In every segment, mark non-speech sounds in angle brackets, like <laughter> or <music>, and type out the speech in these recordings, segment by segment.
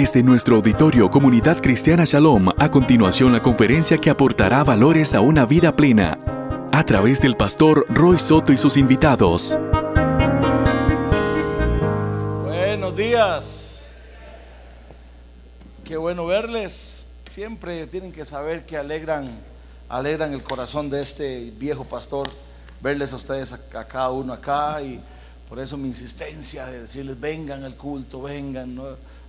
Desde nuestro auditorio Comunidad Cristiana Shalom, a continuación la conferencia que aportará valores a una vida plena, a través del pastor Roy Soto y sus invitados. Buenos días. Qué bueno verles. Siempre tienen que saber que alegran, alegran el corazón de este viejo pastor verles a ustedes a, cada uno acá y por eso mi insistencia de decirles vengan al culto, vengan,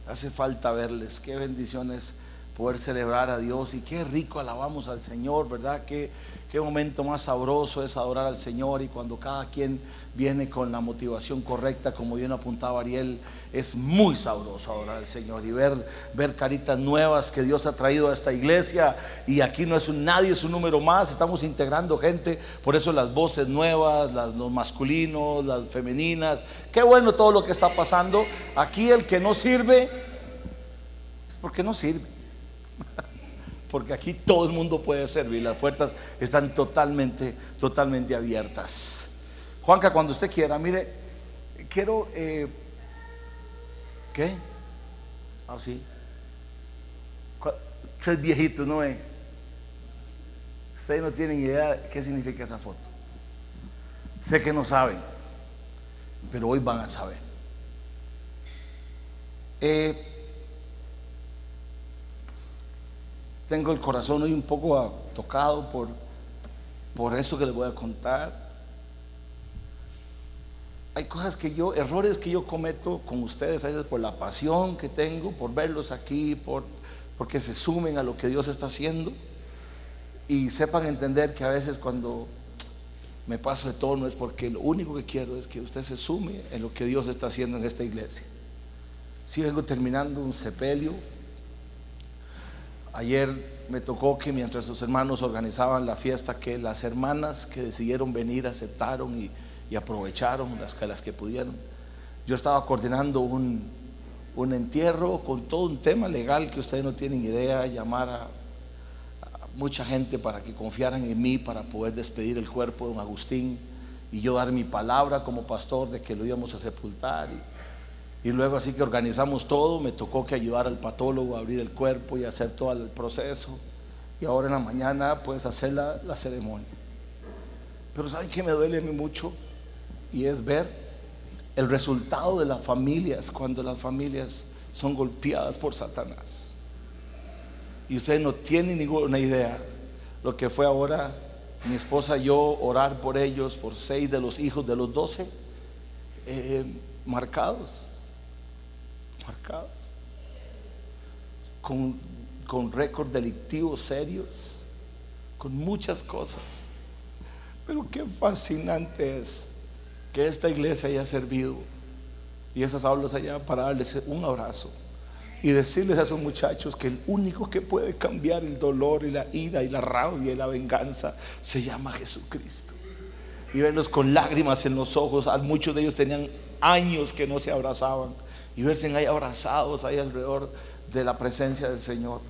hace falta verles. Qué bendiciones poder celebrar a Dios y qué rico alabamos al Señor, ¿verdad? Qué, qué momento más sabroso es adorar al Señor y cuando cada quien viene con la motivación correcta, como bien apuntaba Ariel, es muy sabroso adorar al Señor y ver, ver caritas nuevas que Dios ha traído a esta iglesia. Y aquí no es un nadie, es un número más, estamos integrando gente, por eso las voces nuevas, los masculinos, las femeninas, qué bueno todo lo que está pasando. Aquí el que no sirve es porque no sirve <laughs> porque aquí todo el mundo puede servir, las puertas están totalmente, totalmente abiertas. Juanca, cuando usted quiera, mire, quiero, eh, ¿qué? Ah, sí. Usted es viejito, ¿no es? Ustedes no tienen idea qué significa esa foto. Sé que no saben, pero hoy van a saber. Eh, tengo el corazón hoy un poco tocado por, por eso que les voy a contar. Hay cosas que yo, errores que yo cometo con ustedes, a veces por la pasión que tengo, por verlos aquí, por, porque se sumen a lo que Dios está haciendo y sepan entender que a veces cuando me paso de tono es porque lo único que quiero es que usted se sume en lo que Dios está haciendo en esta iglesia. Si vengo terminando un sepelio, Ayer me tocó que mientras sus hermanos organizaban la fiesta, que las hermanas que decidieron venir aceptaron y, aprovecharon las que, las que pudieron. Yo estaba coordinando un, un, entierro con todo un tema legal que ustedes no tienen idea, llamar a, mucha gente para que confiaran en mí para poder despedir el cuerpo de don Agustín y yo dar mi palabra como pastor de que lo íbamos a sepultar. Y, y luego así que organizamos todo, me tocó que ayudar al patólogo a abrir el cuerpo y hacer todo el proceso. Y ahora en la mañana pues hacer la, ceremonia. Pero ¿saben qué me duele mucho? Y es ver el resultado de las familias cuando las familias son golpeadas por Satanás. Y ustedes no tienen ninguna idea lo que fue ahora mi esposa y yo orar por ellos, por seis de los hijos de los doce, eh, marcados marcados, con, con récords delictivos serios, con muchas cosas. Pero qué fascinante es que esta iglesia haya servido y esas aulas allá para darles un abrazo y decirles a esos muchachos que el único que puede cambiar el dolor y la ira y la rabia y la venganza se llama Jesucristo. Y verlos con lágrimas en los ojos, muchos de ellos tenían años que no se abrazaban y verse ahí abrazados ahí alrededor de la presencia del Señor.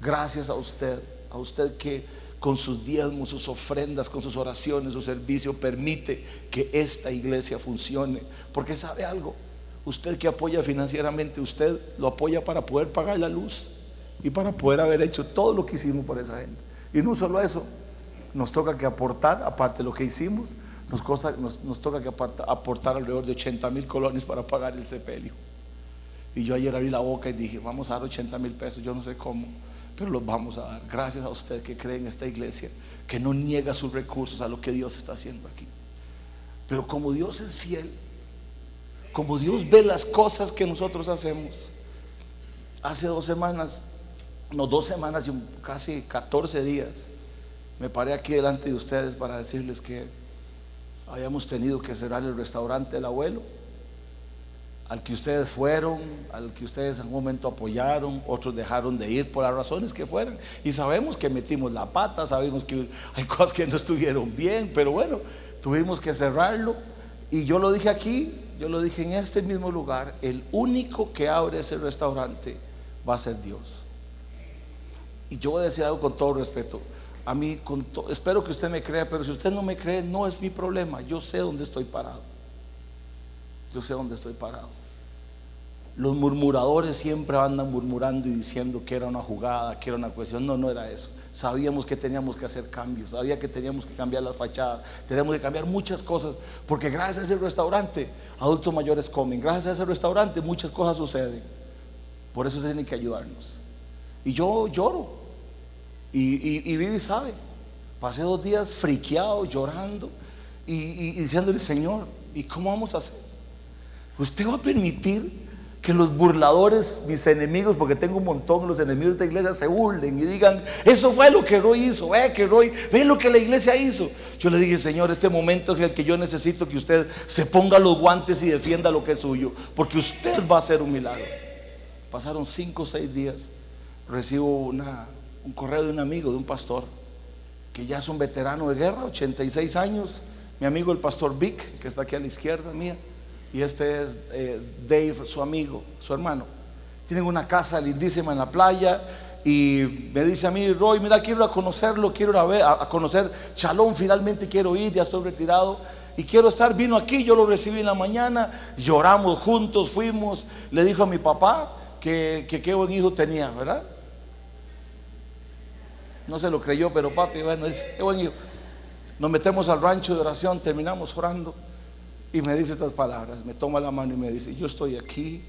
Gracias a usted, a usted que con sus diezmos, sus ofrendas, con sus oraciones, su servicio, permite que esta iglesia funcione. Porque sabe algo, usted que apoya financieramente, usted lo apoya para poder pagar la luz y para poder haber hecho todo lo que hicimos por esa gente. Y no solo eso, nos toca que aportar, aparte de lo que hicimos, nos, nos, toca que aportar, aportar alrededor de 80 mil colones para pagar el sepelio. Y yo ayer abrí la boca y dije, vamos a dar 80 mil pesos, yo no sé cómo, pero los vamos a dar. Gracias a usted que cree en esta iglesia, que no niega sus recursos a lo que Dios está haciendo aquí. Pero como Dios es fiel, como Dios ve las cosas que nosotros hacemos, hace dos semanas, no dos semanas y casi 14 días, me paré aquí delante de ustedes para decirles que habíamos tenido que cerrar el restaurante del abuelo al que ustedes fueron, al que ustedes en un momento apoyaron, otros dejaron de ir por las razones que fueran. Y sabemos que metimos la pata, sabemos que hay <laughs> cosas que no estuvieron bien, pero bueno, tuvimos que cerrarlo. Y yo lo dije aquí, yo lo dije en este mismo lugar, el único que abre ese restaurante va a ser Dios. Y yo voy a decir algo con todo respeto. A mí, espero que usted me crea, pero si usted no me cree, no es mi problema. Yo sé dónde estoy parado. Yo sé dónde estoy parado. Los murmuradores siempre andan murmurando y diciendo que era una jugada, que era una cuestión. No, no era eso. Sabíamos que teníamos que hacer cambios, sabía que teníamos que cambiar las fachadas, teníamos que cambiar muchas cosas, porque gracias a ese restaurante adultos mayores comen, gracias a ese restaurante muchas cosas suceden. Por eso tienen que ayudarnos. Y yo lloro. Y, y, Vivi sabe. Pasé dos días friqueado, llorando y, y diciéndole, Señor, ¿y cómo vamos a hacer? ¿Usted va a permitir que los burladores, mis enemigos, porque tengo un montón, los enemigos de esta iglesia se burlen y digan, eso fue lo que Roy hizo, ve que Roy, ve lo que la iglesia hizo. Yo le dije, Señor, este momento es el que yo necesito que usted se ponga los guantes y defienda lo que es suyo, porque usted va a hacer un milagro. Pasaron cinco o seis días, recibo una, un correo de un amigo, de un pastor, que ya es un veterano de guerra, 86 años, mi amigo el pastor Vic, que está aquí a la izquierda mía y este es eh, Dave, su amigo, su hermano. Tienen una casa lindísima en la playa y me dice a mí, Roy, mira, quiero conocerlo, quiero ir a, conocer Shalom, finalmente quiero ir, ya estoy retirado y quiero estar. Vino aquí, yo lo recibí en la mañana, lloramos juntos, fuimos, le dijo a mi papá que, qué buen hijo tenía, ¿verdad? No se lo creyó, pero papi, bueno, dice, qué buen hijo. Nos metemos al rancho de oración, terminamos orando. Y me dice estas palabras, me toma la mano y me dice, yo estoy aquí,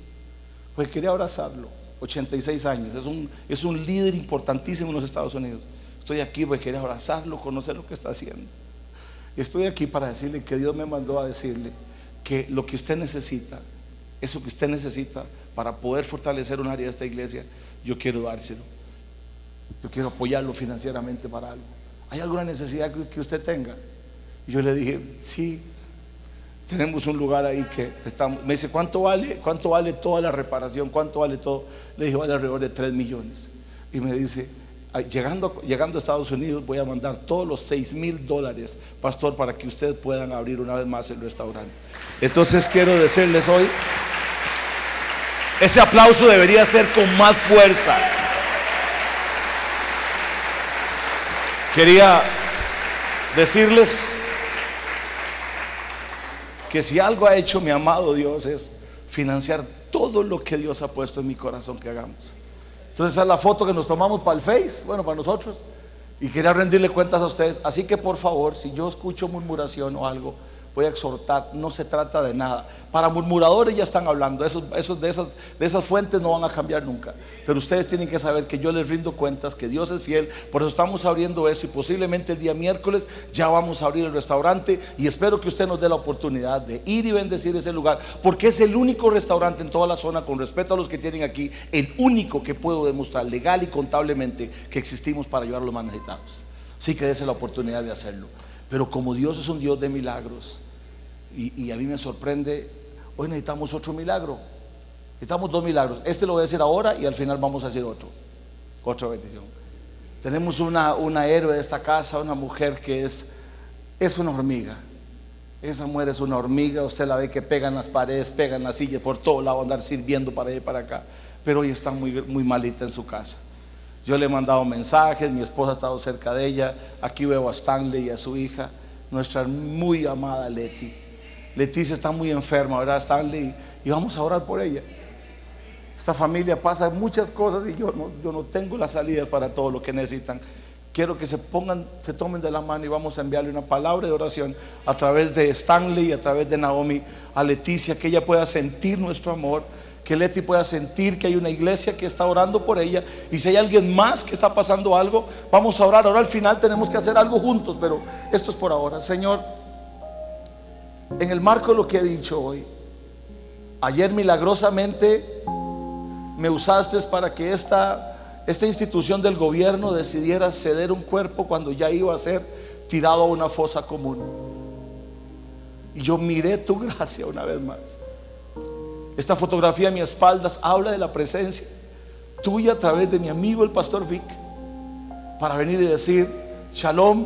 pues quería abrazarlo, 86 años, es un, es un líder importantísimo en los Estados Unidos. Estoy aquí porque quería abrazarlo, conocer lo que está haciendo. Estoy aquí para decirle que Dios me mandó a decirle que lo que usted necesita, eso que usted necesita para poder fortalecer un área de esta iglesia, yo quiero dárselo. Yo quiero apoyarlo financieramente para algo. ¿Hay alguna necesidad que usted tenga? Y yo le dije, sí, tenemos un lugar ahí que estamos. Me dice, ¿cuánto vale? ¿Cuánto vale toda la reparación? ¿Cuánto vale todo? Le dije, vale alrededor de 3 millones. Y me dice, llegando, llegando a Estados Unidos voy a mandar todos los 6 mil dólares, pastor, para que ustedes puedan abrir una vez más el restaurante. Entonces quiero decirles hoy, ese aplauso debería ser con más fuerza. Quería decirles que si algo ha hecho mi amado Dios es financiar todo lo que Dios ha puesto en mi corazón que hagamos. Entonces esa es la foto que nos tomamos para el Face, bueno, para nosotros. Y quería rendirle cuentas a ustedes. Así que por favor, si yo escucho murmuración o algo, voy a exhortar, no se trata de nada. Para murmuradores ya están hablando, esos, esos, de, esas, de esas fuentes no van a cambiar nunca. Pero ustedes tienen que saber que yo les rindo cuentas, que Dios es fiel, por eso estamos abriendo eso y posiblemente el día miércoles ya vamos a abrir el restaurante y espero que usted nos dé la oportunidad de ir y bendecir ese lugar, porque es el único restaurante en toda la zona, con respeto a los que tienen aquí, el único que puedo demostrar legal y contablemente que existimos para ayudar a los más necesitados. Sí que dése la oportunidad de hacerlo. Pero como Dios es un Dios de milagros, y, a mí me sorprende, hoy necesitamos otro milagro. Necesitamos dos milagros. Este lo voy a decir ahora y al final vamos a decir otro. Otra bendición. Tenemos una, una héroe de esta casa, una mujer que es, es una hormiga. Esa mujer es una hormiga, usted la ve que pega en las paredes, pega en la silla, por todo lado, andar sirviendo para allá y para acá. Pero hoy está muy, muy malita en su casa. Yo le he mandado mensajes, mi esposa ha estado cerca de ella. Aquí veo a Stanley y a su hija, nuestra muy amada Leti. Leticia está muy enferma, ¿verdad? Stanley, y vamos a orar por ella. Esta familia pasa muchas cosas y yo no, yo no tengo las salidas para todo lo que necesitan. Quiero que se pongan, se tomen de la mano y vamos a enviarle una palabra de oración a través de Stanley y a través de Naomi a Leticia, que ella pueda sentir nuestro amor, que Leti pueda sentir que hay una iglesia que está orando por ella. Y si hay alguien más que está pasando algo, vamos a orar. Ahora al final tenemos que hacer algo juntos, pero esto es por ahora. Señor, en el marco de lo que he dicho hoy, ayer milagrosamente me usaste para que esta, esta institución del gobierno decidiera ceder un cuerpo cuando ya iba a ser tirado a una fosa común. Y yo miré tu <laughs> gracia una vez más. Esta fotografía a mi espaldas habla de la presencia tuya a través de mi amigo el pastor Vic para venir y decir, Shalom,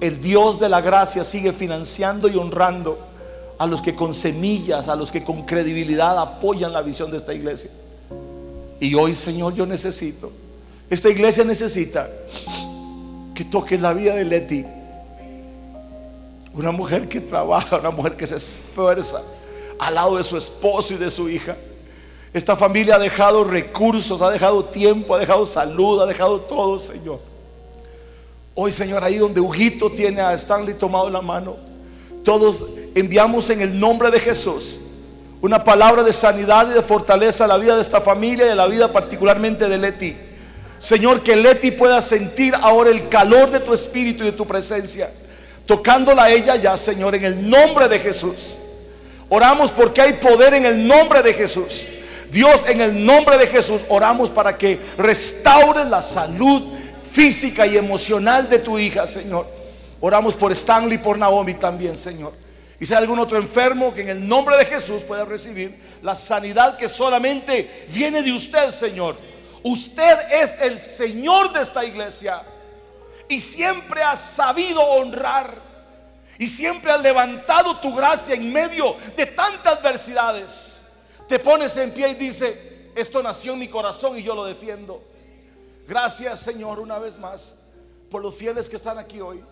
el Dios de la gracia sigue financiando y honrando a los que con semillas, a los que con credibilidad apoyan la visión de esta iglesia. Y hoy, Señor, yo necesito, esta iglesia necesita que toques la vida de Leti. Una mujer que trabaja, una mujer que se esfuerza al lado de su esposo y de su hija. Esta familia ha dejado recursos, ha dejado tiempo, ha dejado salud, ha dejado todo, Señor. Hoy, Señor, ahí donde Ujito tiene a Stanley tomado la mano, todos enviamos en el nombre de Jesús una palabra de sanidad y de fortaleza a la vida de esta familia y a la vida particularmente de Leti. Señor, que Leti pueda sentir ahora el calor de tu espíritu y de tu presencia, tocándola a ella ya, Señor, en el nombre de Jesús. Oramos porque hay poder en el nombre de Jesús. Dios, en el nombre de Jesús, oramos para que restaure la salud física y emocional de tu hija, Señor. Oramos por Stanley y por Naomi también, Señor. Y si hay algún otro enfermo que en el nombre de Jesús pueda recibir la sanidad que solamente viene de usted, Señor. Usted es el Señor de esta iglesia y siempre ha sabido honrar y siempre ha levantado tu gracia en medio de tantas adversidades. Te pones en pie y dice, esto nació en mi corazón y yo lo defiendo. Gracias Señor una vez más por los fieles que están aquí hoy.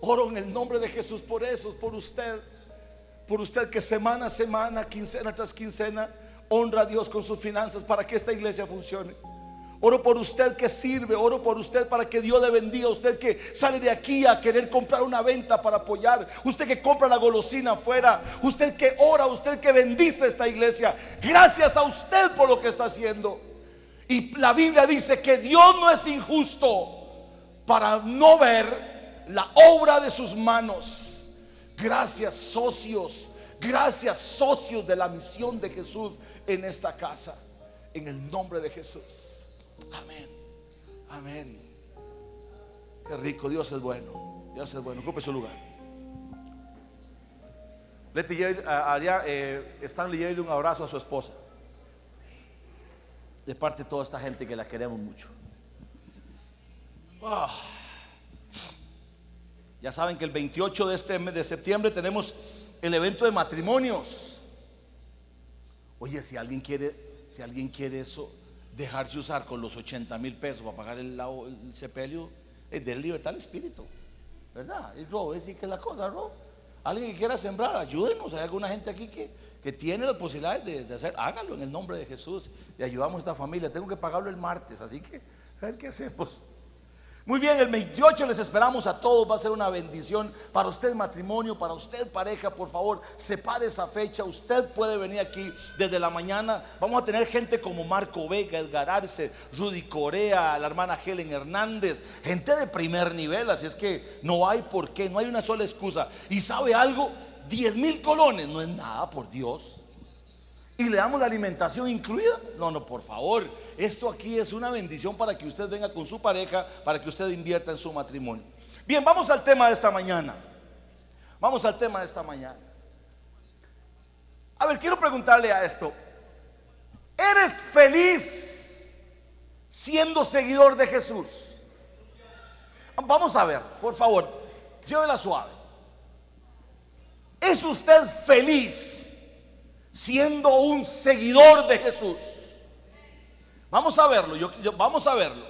Oro en el nombre de Jesús por eso, por usted, por usted que semana a semana, quincena tras quincena, honra a Dios con sus finanzas para que esta iglesia funcione. Oro por usted que sirve, oro por usted para que Dios le bendiga. Usted que sale de aquí a querer comprar una venta para apoyar. Usted que compra la golosina afuera. Usted que ora, usted que bendice esta iglesia. Gracias a usted por lo que está haciendo. Y la Biblia dice que Dios no es injusto para no ver la obra de sus manos. Gracias socios, gracias socios de la misión de Jesús en esta casa. En el nombre de Jesús. Amén. Amén. Qué rico, Dios es bueno. Dios es bueno. Ocupe su lugar. Leti haría, eh, Stanley un abrazo a su esposa de parte de toda esta gente que la queremos mucho. Ah. Ya saben que el 28 de este mes de septiembre tenemos el evento de matrimonios. Oye, si alguien quiere, si alguien quiere eso, dejarse usar con los 80 mil pesos para pagar el, el sepelio, es de libertad al espíritu. ¿Verdad? Es robo, es que es la cosa, robo. Alguien que quiera sembrar, ayúdenos. Hay alguna gente aquí que, que tiene la posibilidad de, hacer, hágalo en el nombre de Jesús. Y ayudamos a esta familia. Tengo que pagarlo el martes, así que a ver qué hacemos. Muy bien, el 28 les esperamos a todos, va a ser una bendición para usted matrimonio, para usted pareja, por favor, separe esa fecha, usted puede venir aquí desde la mañana, vamos a tener gente como Marco Vega, Edgar Arce, Rudy Corea, la hermana Helen Hernández, gente de primer nivel, así es que no hay por qué, no hay una sola excusa. ¿Y sabe algo? 10 mil colones no es nada, por Dios. ¿Y le damos la alimentación incluida? No, no, por favor. Esto aquí es una bendición para que usted venga con su pareja, para que usted invierta en su matrimonio. Bien, vamos al tema de esta mañana. Vamos al tema de esta mañana. A ver, quiero preguntarle a esto. ¿Eres feliz siendo seguidor de Jesús? Vamos a ver, por favor, llévela suave. ¿Es usted feliz siendo un seguidor de Jesús. Vamos a verlo, yo, vamos a verlo.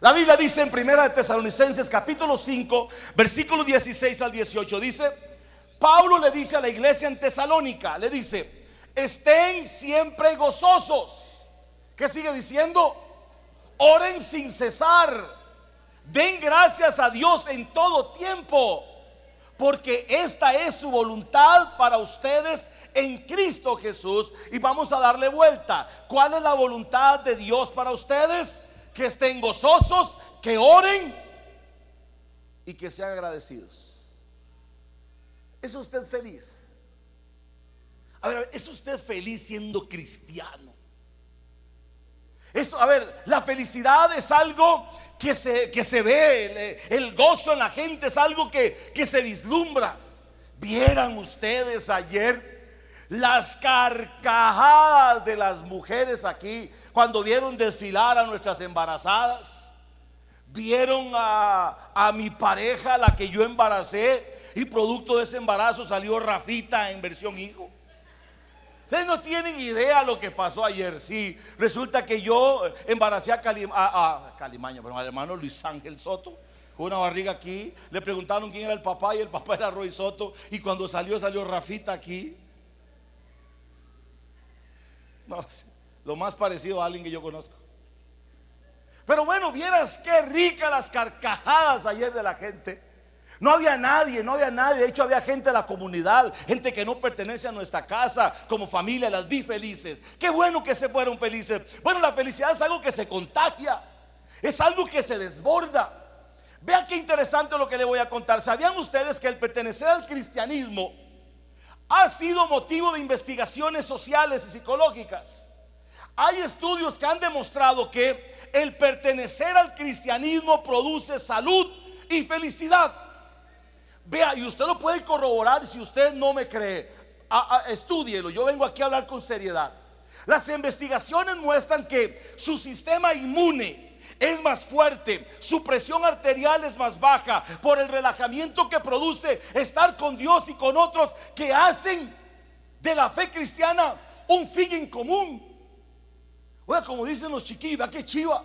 La Biblia dice en Primera de Tesalonicenses capítulo 5, versículo 16 al 18, dice, Pablo le dice a la iglesia en Tesalónica, le dice, estén siempre gozosos. ¿Qué sigue diciendo? Oren sin cesar. Den gracias a Dios en todo tiempo porque esta es su voluntad para ustedes en Cristo Jesús. Y vamos a darle vuelta. ¿Cuál es la voluntad de Dios para ustedes? Que estén gozosos, que oren y que sean agradecidos. ¿Es usted feliz? A ver, ¿es usted feliz siendo cristiano? Eso, a ver, la felicidad es algo que se, que se ve, el, gozo en la gente es algo que, que se vislumbra. Vieran ustedes ayer las carcajadas de las mujeres aquí cuando vieron desfilar a nuestras embarazadas. Vieron a, a mi pareja, la que yo embaracé, y producto de ese embarazo salió Rafita en versión hijo. Ustedes no tienen idea lo que pasó ayer. Sí, resulta que yo embaracé a, Calimaño, pero al hermano Luis Ángel Soto, con una barriga aquí. Le preguntaron quién era el papá y el papá era Roy Soto. Y cuando salió, salió Rafita aquí. No, lo más parecido a alguien que yo conozco. Pero bueno, vieras qué ricas las carcajadas ayer de la gente. No había nadie, no había nadie. De hecho, había gente de la comunidad, gente que no pertenece a nuestra casa, como familia. Las vi felices. Qué bueno que se fueron felices. Bueno, la felicidad es algo que se contagia, es algo que se desborda. Vean qué interesante lo que le voy a contar. ¿Sabían ustedes que el pertenecer al cristianismo ha sido motivo de investigaciones sociales y psicológicas? Hay estudios que han demostrado que el pertenecer al cristianismo produce salud y felicidad. Vea, y usted lo puede corroborar si usted no me cree. estudielo, yo vengo aquí a hablar con seriedad. Las investigaciones muestran que su sistema inmune es más fuerte, su presión arterial es más baja por el relajamiento que produce estar con Dios y con otros que hacen de la fe cristiana un fin en común. Oiga, como dicen los chiquillos, vea que chiva.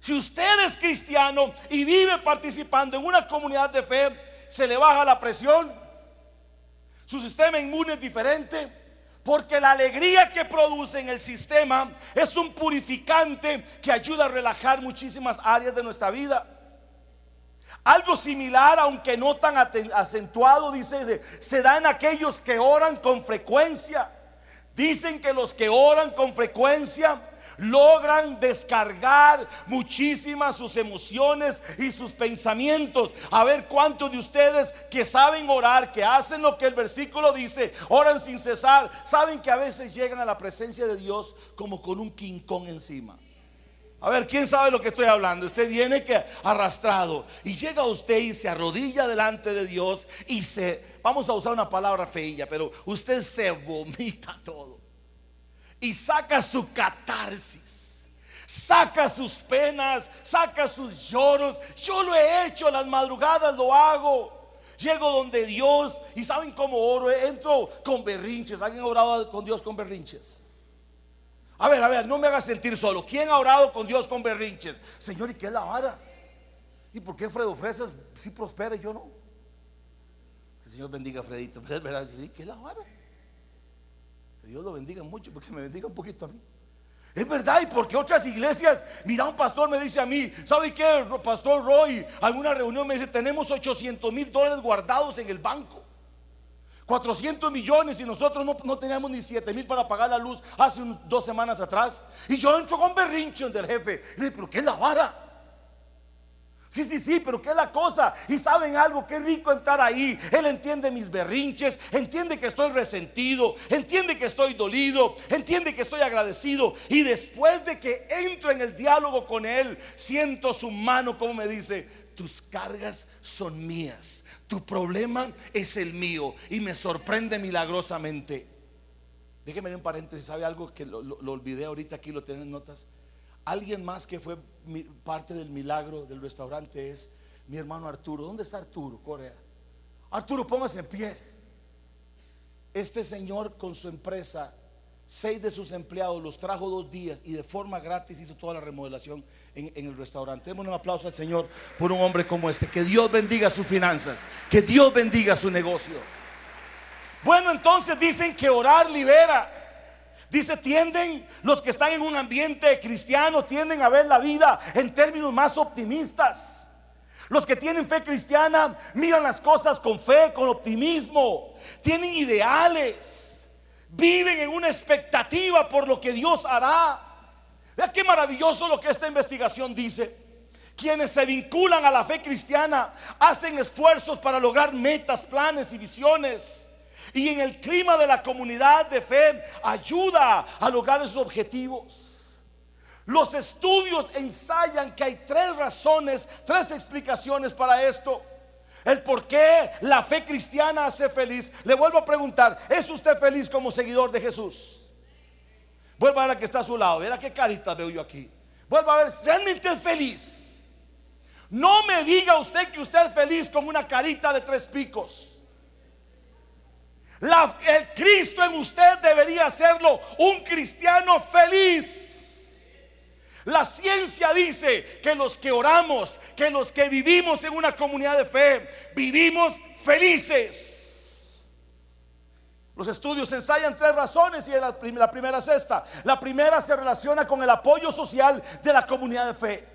Si usted es cristiano y vive participando en una comunidad de fe, se le baja la presión, su sistema inmune es diferente, porque la alegría que produce en el sistema es un purificante que ayuda a relajar muchísimas áreas de nuestra vida. Algo similar, aunque no tan acentuado, dice, se da en aquellos que oran con frecuencia. Dicen que los que oran con frecuencia logran descargar muchísimas sus emociones y sus pensamientos. A ver cuántos de ustedes que saben orar, que hacen lo que el versículo dice, oran sin cesar, saben que a veces llegan a la presencia de Dios como con un quincón encima. A ver, ¿quién sabe lo que estoy hablando? Usted viene que arrastrado y llega usted y se arrodilla delante de Dios y se, vamos a usar una palabra feilla, pero usted se vomita todo y saca su catarsis, saca sus penas, saca sus lloros. Yo lo he hecho, las madrugadas lo hago. Llego donde Dios y saben cómo oro, entro con berrinches. ¿Alguien ha orado con Dios con berrinches? A ver, a ver, no me haga sentir solo. ¿Quién ha orado con Dios con berrinches? Señor, ¿y qué es la vara? ¿Y por qué Fredo Fresas si prospera y yo no? Que el Señor bendiga a Fredito. ¿Qué es la vara? Dios lo bendiga mucho, porque me bendiga un poquito a mí. Es verdad, y porque otras iglesias, mira, un pastor me dice a mí, ¿sabe qué, pastor Roy? Alguna reunión me dice, tenemos 800 mil dólares guardados en el banco. 400 millones y nosotros no, no teníamos ni 7 mil para pagar la luz hace dos semanas atrás. Y yo entro con berrinche del jefe. Le digo, ¿pero qué es la vara? Sí, sí, sí, pero ¿qué es la cosa? Y saben algo, qué rico entrar ahí. Él entiende mis berrinches, entiende que estoy resentido, entiende que estoy dolido, entiende que estoy agradecido. Y después de que entro en el diálogo con Él, siento su mano como me dice, tus cargas son mías, tu problema es el mío. Y me sorprende milagrosamente. Déjeme un paréntesis, ¿sabe algo que lo, lo olvidé ahorita aquí, lo tienen en notas? Alguien más que fue parte del milagro del restaurante es mi hermano Arturo. ¿Dónde está Arturo, Corea? Arturo, póngase en pie. Este señor con su empresa, seis de sus empleados los trajo dos días y de forma gratis hizo toda la remodelación en, el restaurante. Demos un aplauso al Señor por un hombre como este. Que Dios bendiga sus finanzas, que Dios bendiga su negocio. Bueno, entonces dicen que orar libera. Dice, tienden, los que están en un ambiente cristiano, tienden a ver la vida en términos más optimistas. Los que tienen fe cristiana miran las cosas con fe, con optimismo. Tienen ideales. Viven en una expectativa por lo que Dios hará. Vea qué maravilloso lo que esta investigación dice. Quienes se vinculan a la fe cristiana hacen esfuerzos para lograr metas, planes y visiones y en el clima de la comunidad de fe ayuda a lograr esos objetivos. Los estudios ensayan que hay tres razones, tres explicaciones para esto. El por qué la fe cristiana hace feliz. Le vuelvo a preguntar, ¿es usted feliz como seguidor de Jesús? Vuelva a ver la que está a su lado. Verá qué carita veo yo aquí. Vuelva a ver, ¿realmente es feliz? No me diga usted que usted es feliz con una carita de tres picos el Cristo en usted debería hacerlo un cristiano feliz. La ciencia dice que los que oramos, que los que vivimos en una comunidad de fe, vivimos felices. Los estudios ensayan tres razones y la, la primera es esta. La primera se relaciona con el apoyo social de la comunidad de fe.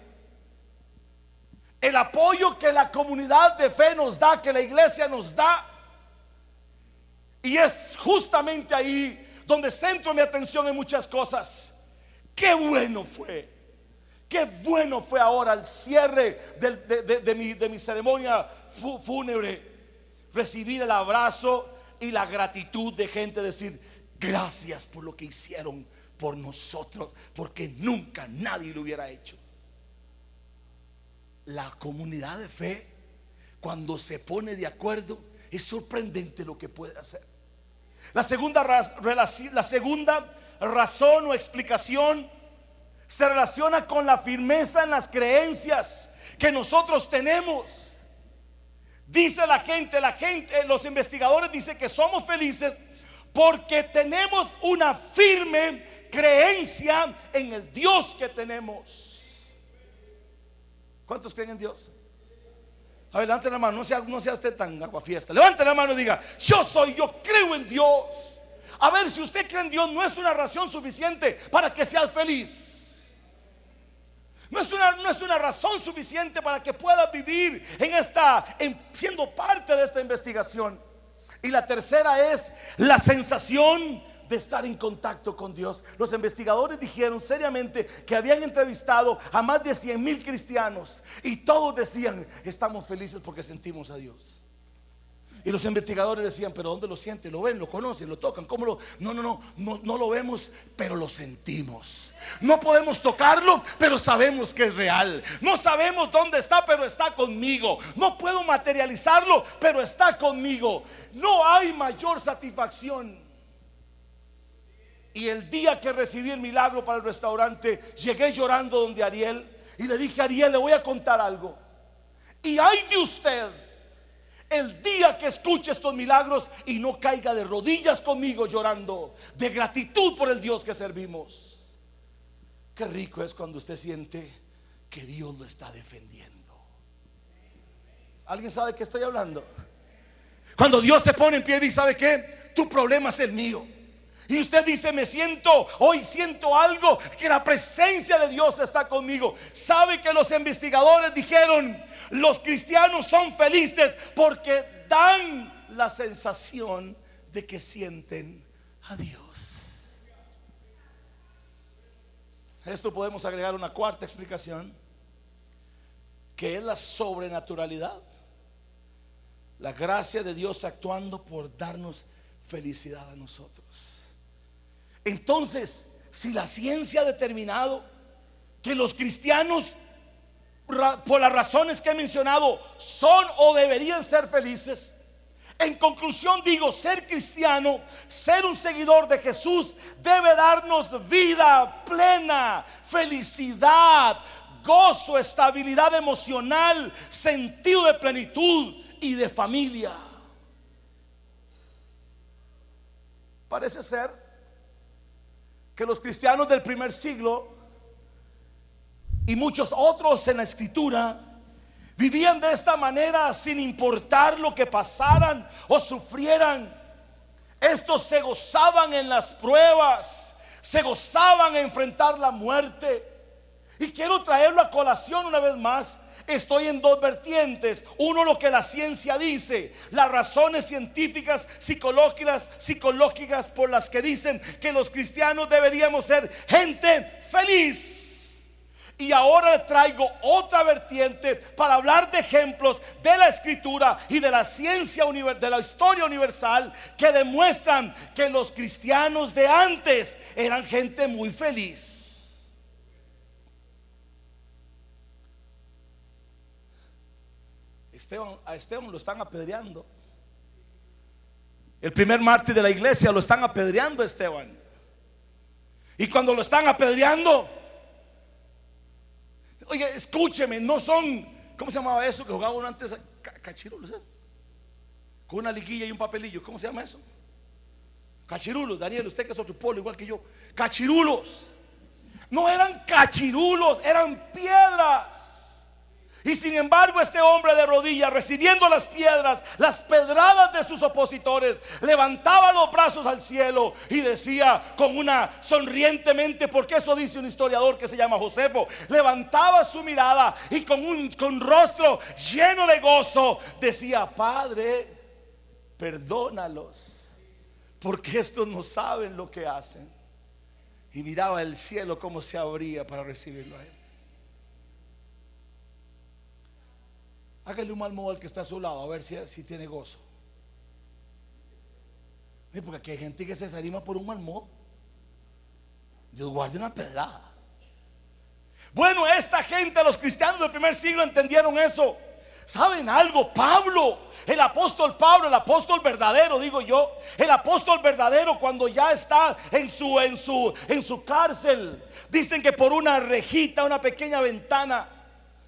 El apoyo que la comunidad de fe nos da, que la iglesia nos da. Y es justamente ahí donde centro mi atención en muchas cosas. Qué bueno fue. Qué bueno fue ahora el cierre de, mi, de mi ceremonia fúnebre. Recibir el abrazo y la gratitud de gente decir, gracias por lo que hicieron por nosotros, porque nunca nadie lo hubiera hecho. La comunidad de fe, cuando se pone de acuerdo, es sorprendente lo que puede hacer. La segunda, razón o explicación se relaciona con la firmeza en las creencias que nosotros tenemos. Dice la gente, la gente, los investigadores dicen que somos felices porque tenemos una firme creencia en el Dios que tenemos. ¿Cuántos creen en Dios? A ver, levante la mano, no sea, no sea usted tan aguafiesta. Levante la mano y diga, yo soy, yo creo en Dios. A ver, si usted cree en Dios, no es una razón suficiente para que sea feliz. No es, una, no es una razón suficiente para que pueda vivir en esta, siendo parte de esta investigación. Y la tercera es la sensación de estar en contacto con Dios. Los investigadores dijeron seriamente que habían entrevistado a más de 100 mil cristianos y todos decían, estamos felices porque sentimos a Dios. Y los investigadores decían, pero ¿dónde lo sienten? ¿Lo ven? ¿Lo conocen? ¿Lo tocan? ¿Cómo lo? No, no, no, no, no lo vemos, pero lo sentimos. No podemos tocarlo, pero sabemos que es real. No sabemos dónde está, pero está conmigo. No puedo materializarlo, pero está conmigo. No hay mayor satisfacción. El día que recibí el milagro para el restaurante, llegué llorando donde Ariel y le dije, Ariel, le voy a contar algo. Y hay de usted el día que escuche estos milagros y no caiga de rodillas conmigo llorando de gratitud por el Dios que servimos. Qué rico es cuando usted siente que Dios lo está defendiendo. ¿Alguien sabe qué estoy hablando? Cuando Dios se pone en pie y dice, ¿sabe qué? Tu problema es el mío. Y usted dice, me siento, hoy siento algo, que la presencia de Dios está conmigo. Sabe que los investigadores dijeron, los cristianos son felices porque dan la sensación de que sienten a Dios. Esto podemos agregar una cuarta explicación, que es la sobrenaturalidad. La gracia de Dios actuando por darnos felicidad a nosotros. Entonces, si la ciencia ha determinado que los cristianos, por las razones que he mencionado, son o deberían ser felices, en conclusión digo, ser cristiano, ser un seguidor de Jesús, debe darnos vida plena, felicidad, gozo, estabilidad emocional, sentido de plenitud y de familia. Parece ser que los cristianos del primer siglo y muchos otros en la escritura vivían de esta manera sin importar lo que pasaran o sufrieran. Estos se gozaban en las pruebas, se gozaban en enfrentar la muerte. Y quiero traerlo a colación una vez más Estoy en dos vertientes. Uno lo que la ciencia dice, las razones científicas, psicológicas, psicológicas por las que dicen que los cristianos deberíamos ser gente feliz. Y ahora traigo otra vertiente para hablar de ejemplos de la escritura y de la ciencia de la historia universal que demuestran que los cristianos de antes eran gente muy feliz. A Esteban lo están apedreando. El primer mártir de la iglesia lo están apedreando a Esteban. Y cuando lo están apedreando, oye, escúcheme, no son, ¿cómo se llamaba eso que jugaba uno antes? Cachirulos, ¿eh? Con una liguilla y un papelillo, ¿cómo se llama eso? Cachirulos, Daniel, usted que es otro polo igual que yo. Cachirulos. No eran cachirulos, eran piedras. Y sin embargo este hombre de rodillas, recibiendo las piedras, las pedradas de sus opositores, levantaba los brazos al cielo y decía con una sonrientemente, porque eso dice un historiador que se llama Josefo, levantaba su mirada y con un con rostro lleno de gozo decía, Padre, perdónalos, porque estos no saben lo que hacen. Y miraba el cielo como se abría para recibirlo a él. Hágale un mal modo al que está a su lado, a ver si, si tiene gozo. Porque aquí hay gente que se desanima por un mal modo. Dios guarde una pedrada. Bueno, esta gente, los cristianos del primer siglo entendieron eso. ¿Saben algo? Pablo, el apóstol Pablo, el apóstol verdadero, digo yo, el apóstol verdadero cuando ya está en su en su en su cárcel, dicen que por una rejita, una pequeña ventana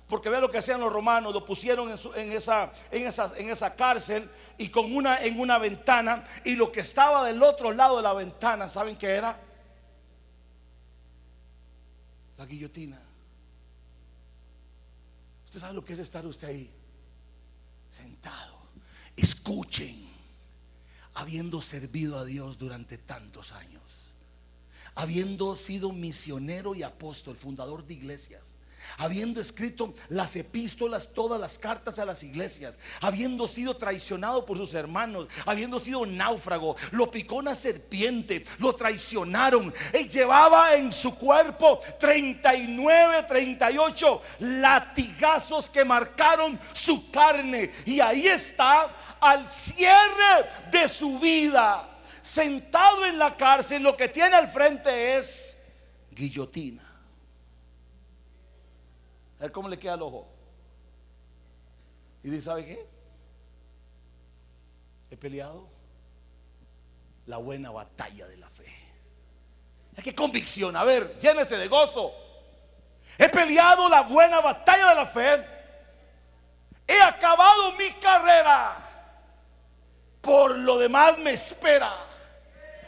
porque vea lo que hacían los romanos, lo pusieron en esa cárcel y con una en una ventana. Y lo que estaba del otro lado de la ventana, ¿saben qué era? La guillotina. Usted sabe lo que es estar usted ahí, sentado. Escuchen, habiendo servido a Dios durante tantos años, habiendo sido misionero y apóstol, fundador de iglesias habiendo escrito las epístolas, todas las cartas a las iglesias, habiendo sido traicionado por sus hermanos, habiendo sido náufrago, lo picó una serpiente, lo traicionaron, él llevaba en su cuerpo 39, 38 latigazos que marcaron su carne y ahí está al cierre de su vida, sentado en la cárcel, lo que tiene al frente es guillotina. A ver cómo le queda el ojo. Y dice, ¿sabe qué? He peleado la buena batalla de la fe. ¿Qué convicción? A ver, llénese de gozo. He peleado la buena batalla de la fe. He acabado mi carrera. Por lo demás me espera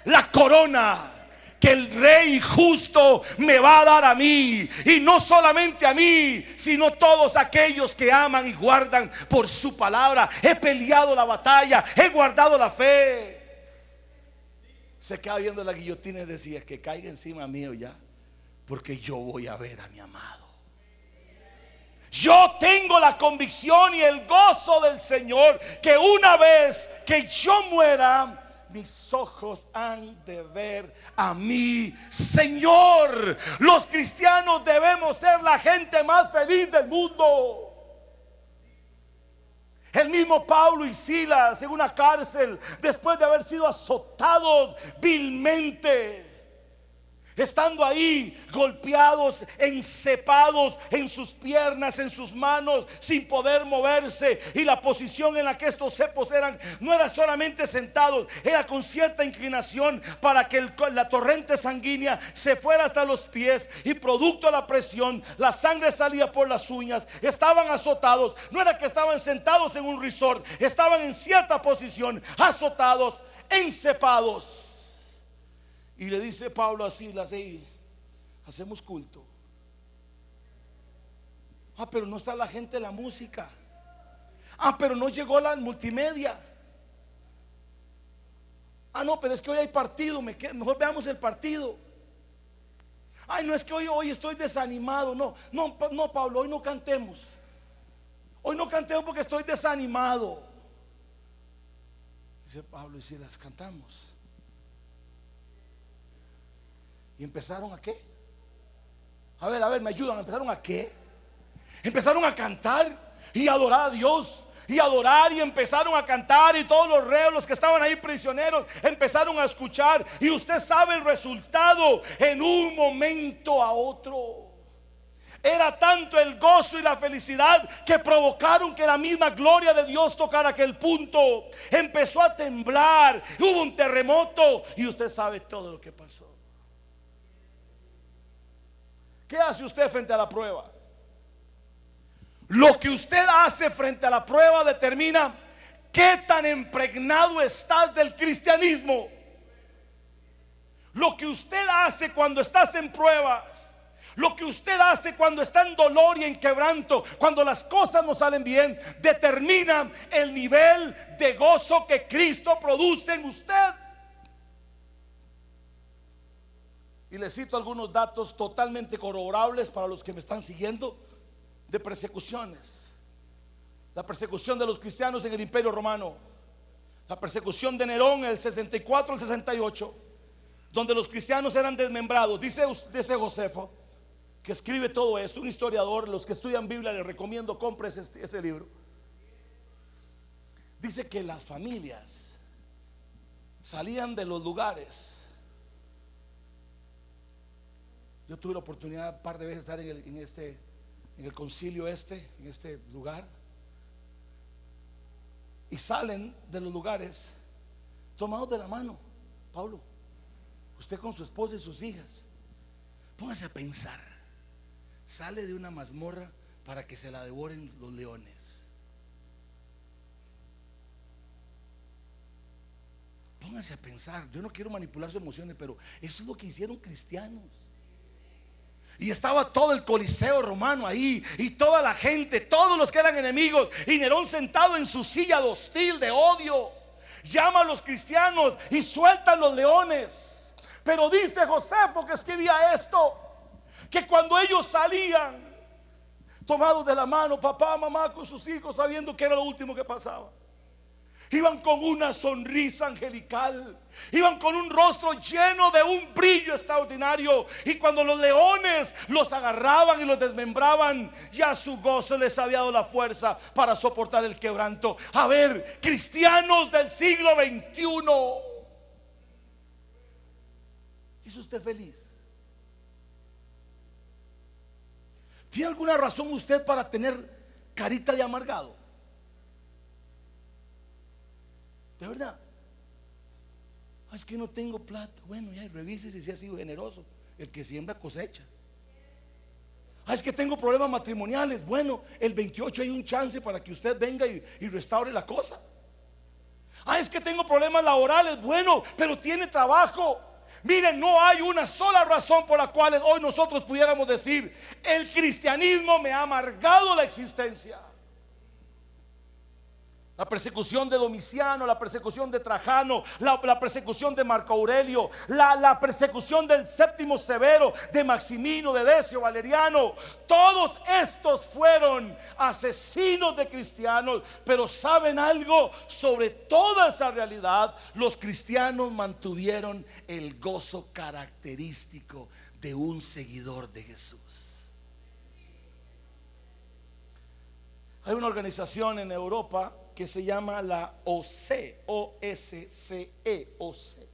la corona que el rey justo me va a dar a mí. Y no solamente a mí, sino todos aquellos que aman y guardan por su palabra. He peleado la batalla, he guardado la fe. Se queda viendo la guillotina y decía que caiga encima mío ya, porque yo voy a ver a mi amado. Yo tengo la convicción y el gozo del Señor que una vez que yo muera, mis ojos han de ver a mi Señor. Los cristianos debemos ser la gente más feliz del mundo. El mismo Pablo y Silas en una cárcel, después de haber sido azotados vilmente, estando ahí golpeados, encepados en sus piernas, en sus manos, sin poder moverse. Y la posición en la que estos cepos eran no era solamente sentados, era con cierta inclinación para que la torrente sanguínea se fuera hasta los pies y producto de la presión, la sangre salía por las uñas. Estaban azotados, no era que estaban sentados en un resort, estaban en cierta posición, azotados, encepados. Y le dice Pablo así, hacemos culto. Ah, pero no está la gente la música. Ah, pero no llegó la multimedia. Ah, no, pero es que hoy hay partido, mejor veamos el partido. Ay, no es que hoy, hoy estoy desanimado. No, no, no, Pablo, hoy no cantemos. Hoy no cantemos porque estoy desanimado. Dice Pablo, y si las cantamos. ¿Y empezaron a qué? A ver, a ver, me ayudan. ¿Empezaron a qué? Empezaron a cantar y adorar a Dios. Y adorar y empezaron a cantar y todos los reos, los que estaban ahí prisioneros, empezaron a escuchar. Y usted sabe el resultado en un momento a otro. Era tanto el gozo y la felicidad que provocaron que la misma gloria de Dios tocara aquel punto. Empezó a temblar, hubo un terremoto y usted sabe todo lo que pasó. ¿Qué hace usted frente a la prueba? Lo que usted hace frente a la prueba determina qué tan impregnado estás del cristianismo. Lo que usted hace cuando estás en pruebas, Lo que usted hace cuando está en dolor y en quebranto, cuando las cosas no salen bien, determina el nivel de gozo que Cristo produce en usted. Y le cito algunos datos totalmente corroborables para los que me están siguiendo de persecuciones. La persecución de los cristianos en el Imperio Romano. La persecución de Nerón el 64 al 68, donde los cristianos eran desmembrados. Dice, dice Josefo, que escribe todo esto, un historiador, los que estudian Biblia les recomiendo compres este, ese libro. Dice que las familias salían de los lugares Yo tuve la oportunidad un par de veces de estar en el, en este, en el concilio este, en este lugar. Y salen de los lugares tomados de la mano. Pablo, usted con su esposa y sus hijas, póngase a pensar. Sale de una mazmorra para que se la devoren los leones. Póngase a pensar. Yo no quiero manipular sus emociones, pero eso es lo que hicieron cristianos. Y estaba todo el coliseo romano ahí y toda la gente, todos los que eran enemigos. Y Nerón sentado en su silla de hostil, de odio. Llama a los cristianos y sueltan los leones. Pero dice Josefo que escribía esto, que cuando ellos salían, tomados de la mano, papá, mamá, con sus hijos, sabiendo que era lo último que pasaba. Iban con una sonrisa angelical. Iban con un rostro lleno de un brillo extraordinario. Y cuando los leones los agarraban y los desmembraban, ya su gozo les había dado la fuerza para soportar el quebranto. A ver, cristianos del siglo XXI. ¿Es usted feliz? ¿Tiene alguna razón usted para tener carita de amargado? De verdad. Ah, es que no tengo plata. Bueno, ya revise si se ha sido generoso. El que siembra cosecha. Ah, es que tengo problemas matrimoniales. Bueno, el 28 hay un chance para que usted venga y, y restaure la cosa. Ah, es que tengo problemas laborales. Bueno, pero tiene trabajo. Miren, no hay una sola razón por la cual hoy nosotros pudiéramos decir, el cristianismo me ha amargado la existencia. La persecución de Domiciano, la persecución de Trajano, la, persecución de Marco Aurelio, la, la, persecución del séptimo severo, de Maximino, de Decio, Valeriano. Todos estos fueron asesinos de cristianos. Pero ¿saben algo sobre toda esa realidad? Los cristianos mantuvieron el gozo característico de un seguidor de Jesús. Hay una organización en Europa que se llama la OCE, O-S-C-E, OCE,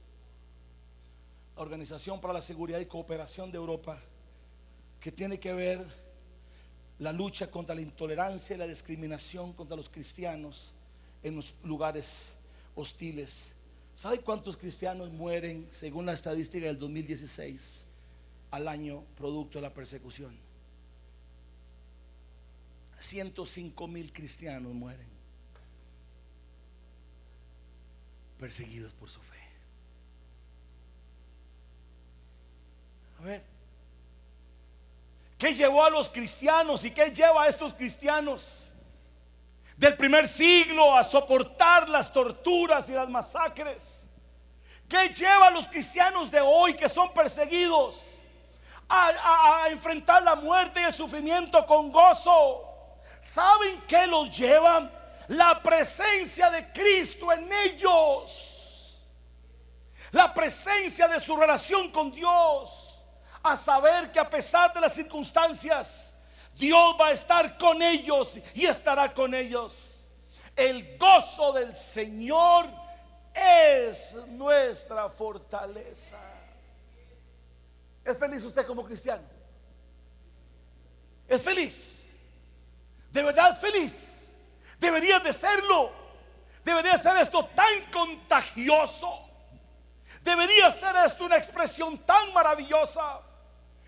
la Organización para la Seguridad y Cooperación de Europa, que tiene que ver la lucha contra la intolerancia y la discriminación contra los cristianos en los lugares hostiles. ¿Sabe cuántos cristianos mueren, según la estadística del 2016, al año producto de la persecución? 105 mil cristianos mueren. Perseguidos por su fe. A ver, ¿qué llevó a los cristianos y qué lleva a estos cristianos del primer siglo a soportar las torturas y las masacres? ¿Qué lleva a los cristianos de hoy que son perseguidos a, enfrentar la muerte y el sufrimiento con gozo? ¿Saben qué los lleva? La presencia de Cristo en ellos. La presencia de su relación con Dios. A saber que a pesar de las circunstancias, Dios va a estar con ellos y estará con ellos. El gozo del Señor es nuestra fortaleza. ¿Es feliz usted como cristiano? ¿Es feliz? ¿De verdad feliz? Debería de serlo. Debería ser esto tan contagioso. Debería ser esto una expresión tan maravillosa.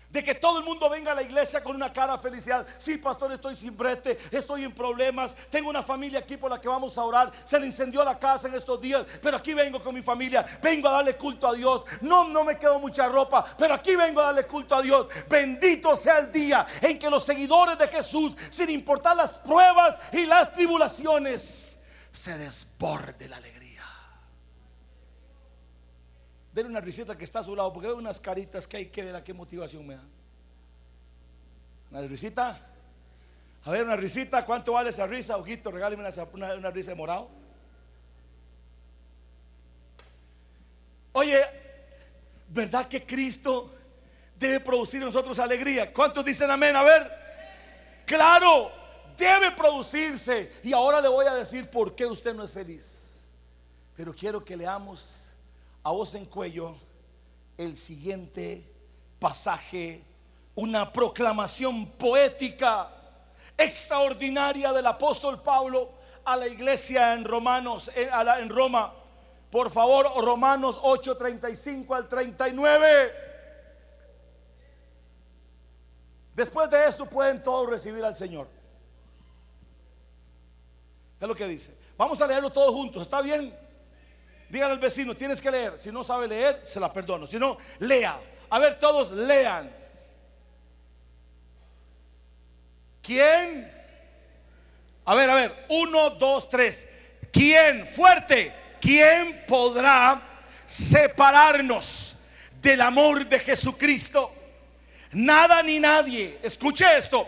De que todo el mundo venga a la iglesia con una cara felicidad. Sí, pastor, estoy sin brete, estoy en problemas. Tengo una familia aquí por la que vamos a orar. Se le incendió la casa en estos días, pero aquí vengo con mi familia. Vengo a darle culto a Dios. No, no me quedo mucha ropa, pero aquí vengo a darle culto a Dios. Bendito sea el día en que los seguidores de Jesús, sin importar las pruebas y las tribulaciones, se desborde la alegría. Denle una risita que está a su lado, porque veo unas caritas que hay que ver a qué motivación me da. Una risita. A ver, una risita. ¿Cuánto vale esa risa? Ojito, regáleme una, una risa de morado. Oye, ¿verdad que Cristo debe producir en nosotros alegría? ¿Cuántos dicen amén? A ver. Claro, debe producirse. Y ahora le voy a decir por qué usted no es feliz. Pero quiero que leamos a voz en cuello el siguiente pasaje, una proclamación poética extraordinaria del apóstol Pablo a la iglesia en Romanos, en, Roma. Por favor, Romanos 8:35 al 39. Después de esto pueden todos recibir al Señor. Es lo que dice. Vamos a leerlo todos juntos. ¿Está bien? Díganle al vecino, tienes que leer. Si no sabe leer, se la perdono. Si no, lea. A ver, todos lean. ¿Quién? A ver, a ver. Uno, dos, tres. ¿Quién? Fuerte. ¿Quién podrá separarnos del amor de Jesucristo? Nada ni nadie. Escuche esto.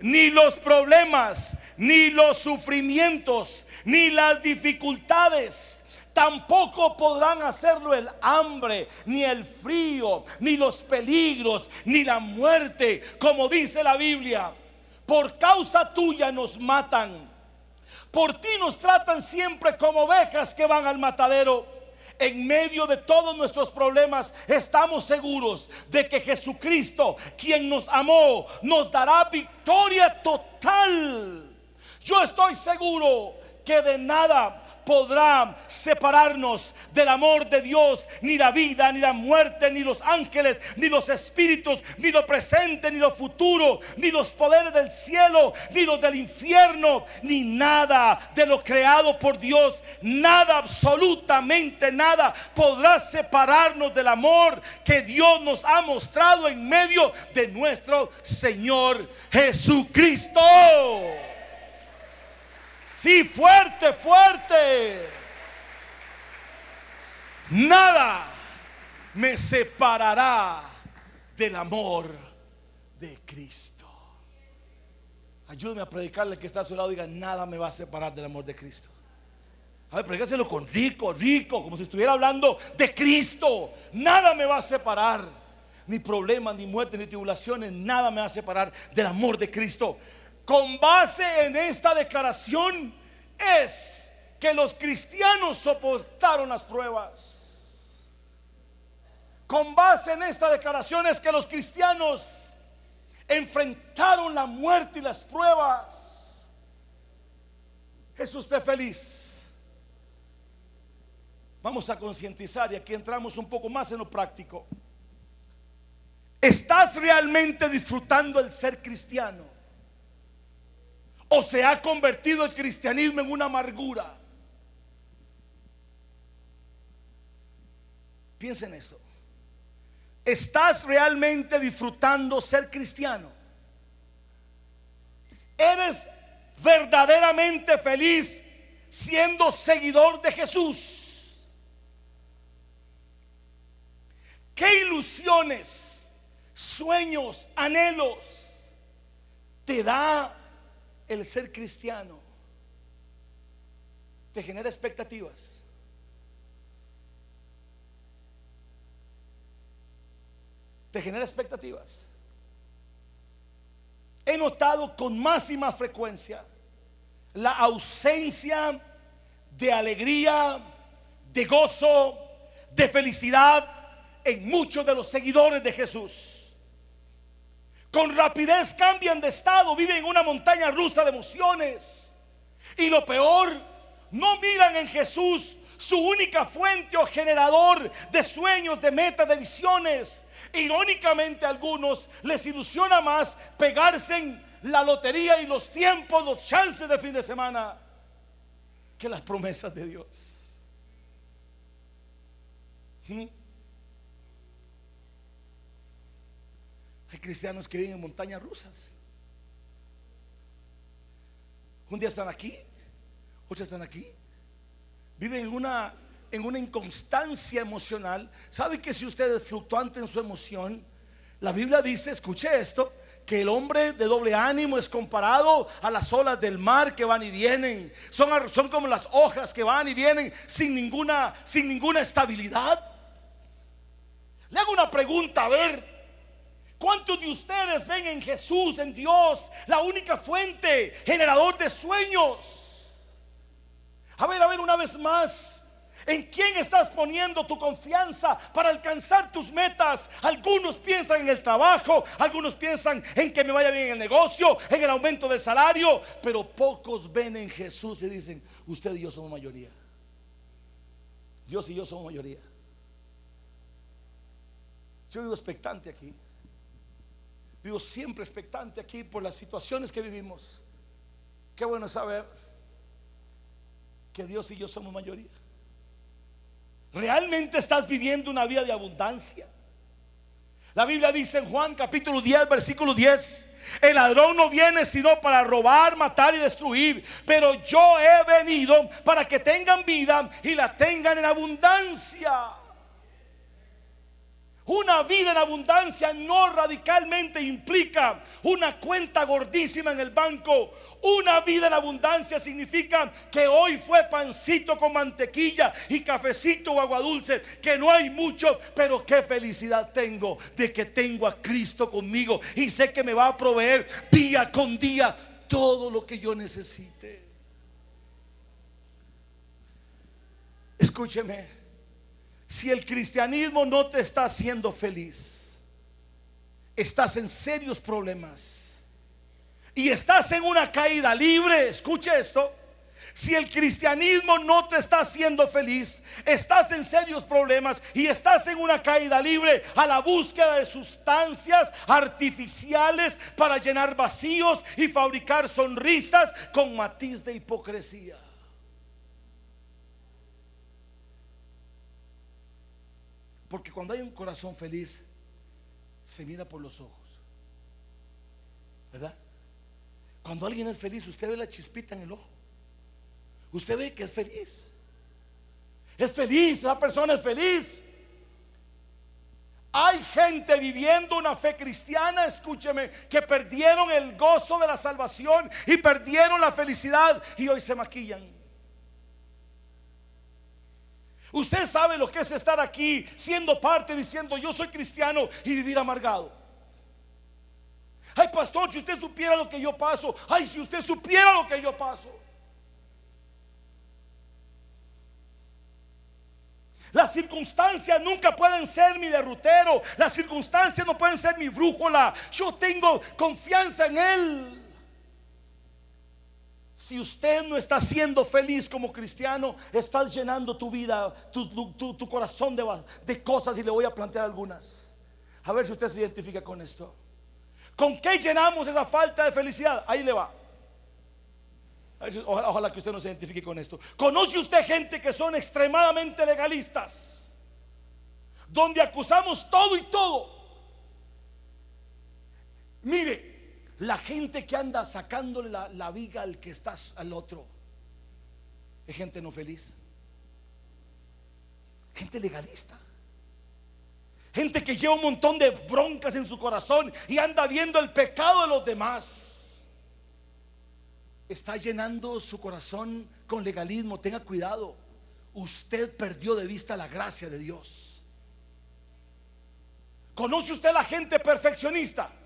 Ni los problemas, ni los sufrimientos, ni las dificultades Tampoco podrán hacerlo el hambre, ni el frío, ni los peligros, ni la muerte, como dice la Biblia. Por causa tuya nos matan. Por ti nos tratan siempre como ovejas que van al matadero. En medio de todos nuestros problemas estamos seguros de que Jesucristo, quien nos amó, nos dará victoria total. Yo estoy seguro que de nada podrá separarnos del amor de Dios, ni la vida, ni la muerte, ni los ángeles, ni los espíritus, ni lo presente, ni lo futuro, ni los poderes del cielo, ni los del infierno, ni nada de lo creado por Dios, nada, absolutamente nada podrá separarnos del amor que Dios nos ha mostrado en medio de nuestro Señor Jesucristo. Sí, fuerte, fuerte. Nada me separará del amor de Cristo. Ayúdame a predicarle que está a su lado. Diga, nada me va a separar del amor de Cristo. A ver, predícaselo con rico, rico, como si estuviera hablando de Cristo. Nada me va a separar. Ni problemas, ni muerte, ni tribulaciones. Nada me va a separar del amor de Cristo. Con base en esta declaración es que los cristianos soportaron las pruebas. Con base en esta declaración es que los cristianos enfrentaron la muerte y las pruebas. ¿Es usted feliz? Vamos a concientizar y aquí entramos un poco más en lo práctico. ¿Estás realmente disfrutando el ser cristiano? O se ha convertido el cristianismo en una amargura. Piensen eso. ¿Estás realmente disfrutando ser cristiano? ¿Eres verdaderamente feliz siendo seguidor de Jesús? ¿Qué ilusiones, sueños, anhelos te da el ser cristiano te genera expectativas. Te genera expectativas. He notado con más y más frecuencia la ausencia de alegría, de gozo, de felicidad en muchos de los seguidores de Jesús con rapidez cambian de estado, viven en una montaña rusa de emociones. Y lo peor, no miran en Jesús su única fuente o generador de sueños, de metas, de visiones. Irónicamente a algunos les ilusiona más pegarse en la lotería y los tiempos, los chances de fin de semana que las promesas de Dios. ¿Mm? Hay cristianos que viven en montañas rusas. Un día están aquí, otros están aquí. Viven en una, en una inconstancia emocional. ¿Sabe que si usted es fluctuante en su emoción? La Biblia dice, escuche esto, que el hombre de doble ánimo es comparado a las olas del mar que van y vienen. Son, son como las hojas que van y vienen sin ninguna, sin ninguna estabilidad. Le hago una pregunta, a ver, ¿Cuántos de ustedes ven en Jesús, en Dios, la única fuente, generador de sueños? A ver, a ver, una vez más. ¿En quién estás poniendo tu confianza para alcanzar tus metas? Algunos piensan en el trabajo, algunos piensan en que me vaya bien en el negocio, en el aumento del salario, pero pocos ven en Jesús y dicen, usted y yo somos mayoría. Dios y yo somos mayoría. Yo vivo expectante aquí. Vivo siempre expectante aquí por las situaciones que vivimos. Qué bueno saber que Dios y yo somos mayoría. ¿Realmente estás viviendo una vida de abundancia? La Biblia dice en Juan capítulo 10, versículo 10. El ladrón no viene sino para robar, matar y destruir. Pero yo he venido para que tengan vida y la tengan en abundancia. Una vida en abundancia no radicalmente implica una cuenta gordísima en el banco. Una vida en abundancia significa que hoy fue pancito con mantequilla y cafecito o agua dulce, que no hay mucho, pero qué felicidad tengo de que tengo a Cristo conmigo y sé que me va a proveer día con día todo lo que yo necesite. Escúcheme. Si el cristianismo no te está haciendo feliz, estás en serios problemas y estás en una caída libre, escuche esto. Si el cristianismo no te está haciendo feliz, estás en serios problemas y estás en una caída libre a la búsqueda de sustancias artificiales para llenar vacíos y fabricar sonrisas con matiz de hipocresía. Porque cuando hay un corazón feliz, se mira por los ojos. ¿Verdad? Cuando alguien es feliz, usted ve la chispita en el ojo. Usted ve que es feliz. Es feliz, esa persona es feliz. Hay gente viviendo una fe cristiana, escúcheme, que perdieron el gozo de la salvación y perdieron la felicidad y hoy se maquillan. Usted sabe lo que es estar aquí siendo parte diciendo yo soy cristiano y vivir amargado. Ay, pastor, si usted supiera lo que yo paso. Ay, si usted supiera lo que yo paso. Las circunstancias nunca pueden ser mi derrotero. Las circunstancias no pueden ser mi brújula. Yo tengo confianza en Él. Si usted no está siendo feliz como cristiano, estás llenando tu vida, tu, corazón de, cosas y le voy a plantear algunas. A ver si usted se identifica con esto. ¿Con qué llenamos esa falta de felicidad? Ahí le va. ojalá que usted no se identifique con esto. ¿Conoce usted gente que son extremadamente legalistas? Donde acusamos todo y todo. Mire, la gente que anda sacándole la, viga al que está al otro es gente no feliz. Gente legalista. Gente que lleva un montón de broncas en su corazón y anda viendo el pecado de los demás. Está llenando su corazón con legalismo. Tenga cuidado. Usted perdió de vista la gracia de Dios. ¿Conoce usted la gente perfeccionista?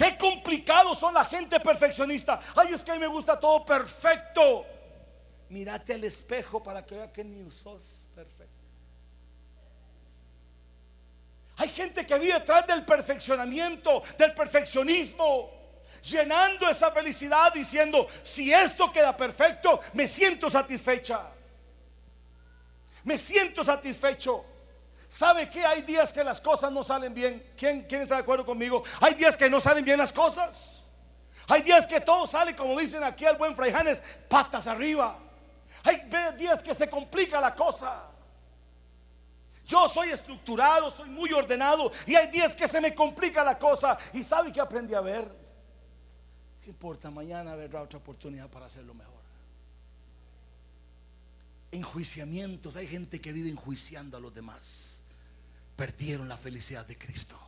Qué complicados son la gente perfeccionista. Ay, es que a mí me gusta todo perfecto. Mírate al espejo para que vea que ni sos perfecto. Hay gente que vive detrás del perfeccionamiento, del perfeccionismo, llenando esa felicidad diciendo, si esto queda perfecto, me siento satisfecha. Me siento satisfecho. ¿Sabe que hay días que las cosas no salen bien? ¿Quién, ¿Quién está de acuerdo conmigo? Hay días que no salen bien las cosas. Hay días que todo sale, como dicen aquí al buen Fray Janes, patas arriba. Hay días que se complica la cosa. Yo soy estructurado, soy muy ordenado y hay días que se me complica la cosa. ¿Y sabe que aprendí a ver? ¿Qué importa? Mañana habrá otra oportunidad para hacerlo mejor. Enjuiciamientos. Hay gente que vive enjuiciando a los demás. Perdieron la felicidad de Cristo.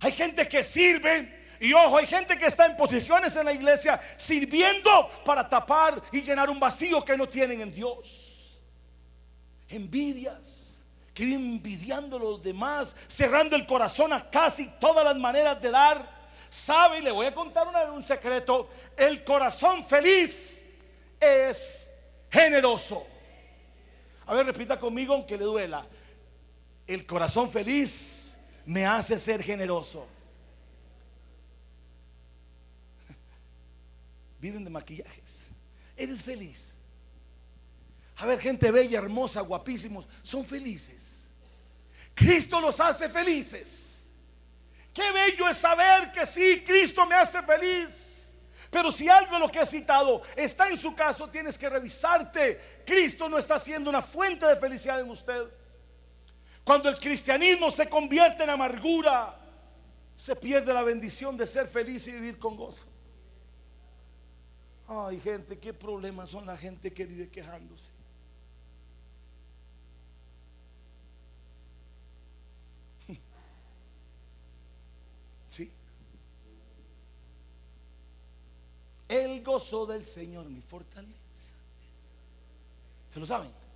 Hay gente que sirve y ojo, hay gente que está en posiciones en la iglesia sirviendo para tapar y llenar un vacío que no tienen en Dios. Envidias, que envidiando a los demás, cerrando el corazón a casi todas las maneras de dar. Sabe, y le voy a contar un secreto, el corazón feliz es generoso. A ver, repita conmigo aunque le duela. El corazón feliz me hace ser generoso. <laughs> Viven de maquillajes. Eres feliz. A ver, gente bella, hermosa, guapísimos, son felices. Cristo los hace felices. Qué bello es saber que sí, Cristo me hace feliz. Pero si algo de lo que he citado está en su caso, tienes que revisarte. Cristo no está siendo una fuente de felicidad en usted. Cuando el cristianismo se convierte en amargura, se pierde la bendición de ser feliz y vivir con gozo. Ay, gente, qué problemas son la gente que vive quejándose. <laughs> ¿Sí? El gozo del Señor, mi fortaleza. ¿Se lo saben?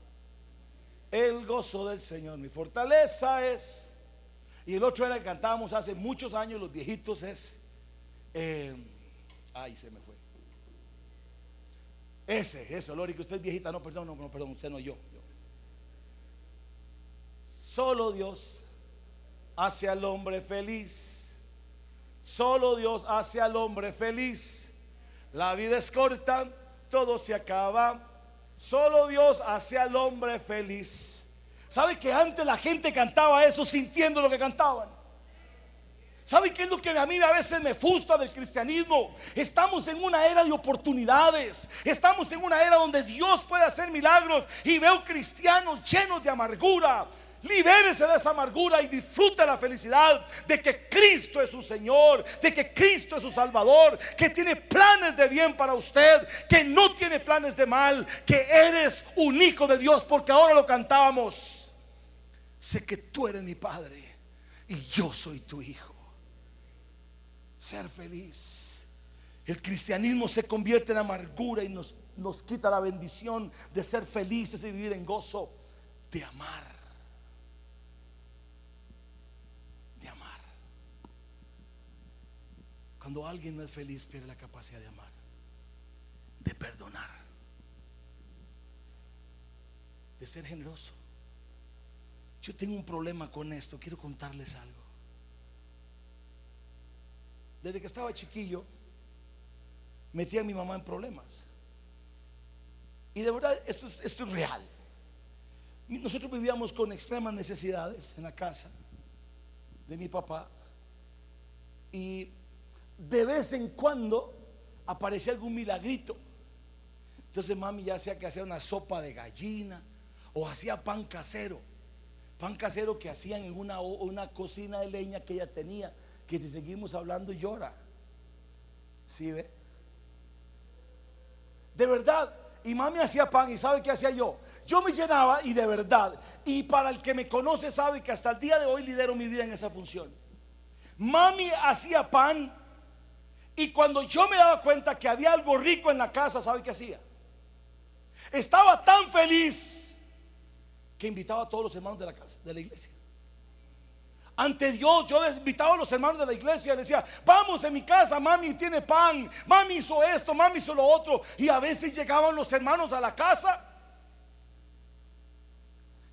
El gozo del Señor, mi fortaleza es. Y el otro era que cantábamos hace muchos años, los viejitos, es. Eh, ay, se me fue. Ese, ese, Lori, que usted es viejita. No, perdón, no, perdón, usted no, yo, yo. Solo Dios hace al hombre feliz. Solo Dios hace al hombre feliz. La vida es corta, todo se acaba. Solo Dios hace al hombre feliz. ¿Sabe que antes la gente cantaba eso sintiendo lo que cantaban? ¿Sabe qué es lo que a mí a veces me frustra del cristianismo? Estamos en una era de oportunidades. Estamos en una era donde Dios puede hacer milagros y veo cristianos llenos de amargura. Libérese de esa amargura y disfrute la felicidad de que Cristo es su Señor, de que Cristo es su Salvador, que tiene planes de bien para usted, que no tiene planes de mal, que eres un hijo de Dios, porque ahora lo cantábamos. Sé que tú eres mi Padre y yo soy tu Hijo ser feliz. El cristianismo se convierte en amargura y nos, nos quita la bendición de ser felices y vivir en gozo, de amar. De amar. Cuando alguien no es feliz pierde la capacidad de amar, de perdonar, de ser generoso. Yo tengo un problema con esto, quiero contarles algo desde que estaba chiquillo, metía a mi mamá en problemas. Y de verdad, esto es, esto es real. Nosotros vivíamos con extremas necesidades en la casa de mi papá. Y de vez en cuando aparecía algún milagrito. Entonces mami ya hacía que hacía una sopa de gallina o hacía pan casero. Pan casero que hacían en una, una cocina de leña que ella tenía que si seguimos hablando llora. ¿Sí ve? De verdad. Y mami hacía pan y sabe qué hacía yo. Yo me llenaba y de verdad. Y para el que me conoce sabe que hasta el día de hoy lidero mi vida en esa función. Mami hacía pan y cuando yo me daba cuenta que había algo rico en la casa, ¿sabe qué hacía? Estaba tan feliz que invitaba a todos los hermanos de la casa, de la iglesia ante Dios. Yo invitaba a los hermanos de la iglesia y decía, vamos en mi casa, mami tiene pan, mami hizo esto, mami hizo lo otro. Y a veces llegaban los hermanos a la casa.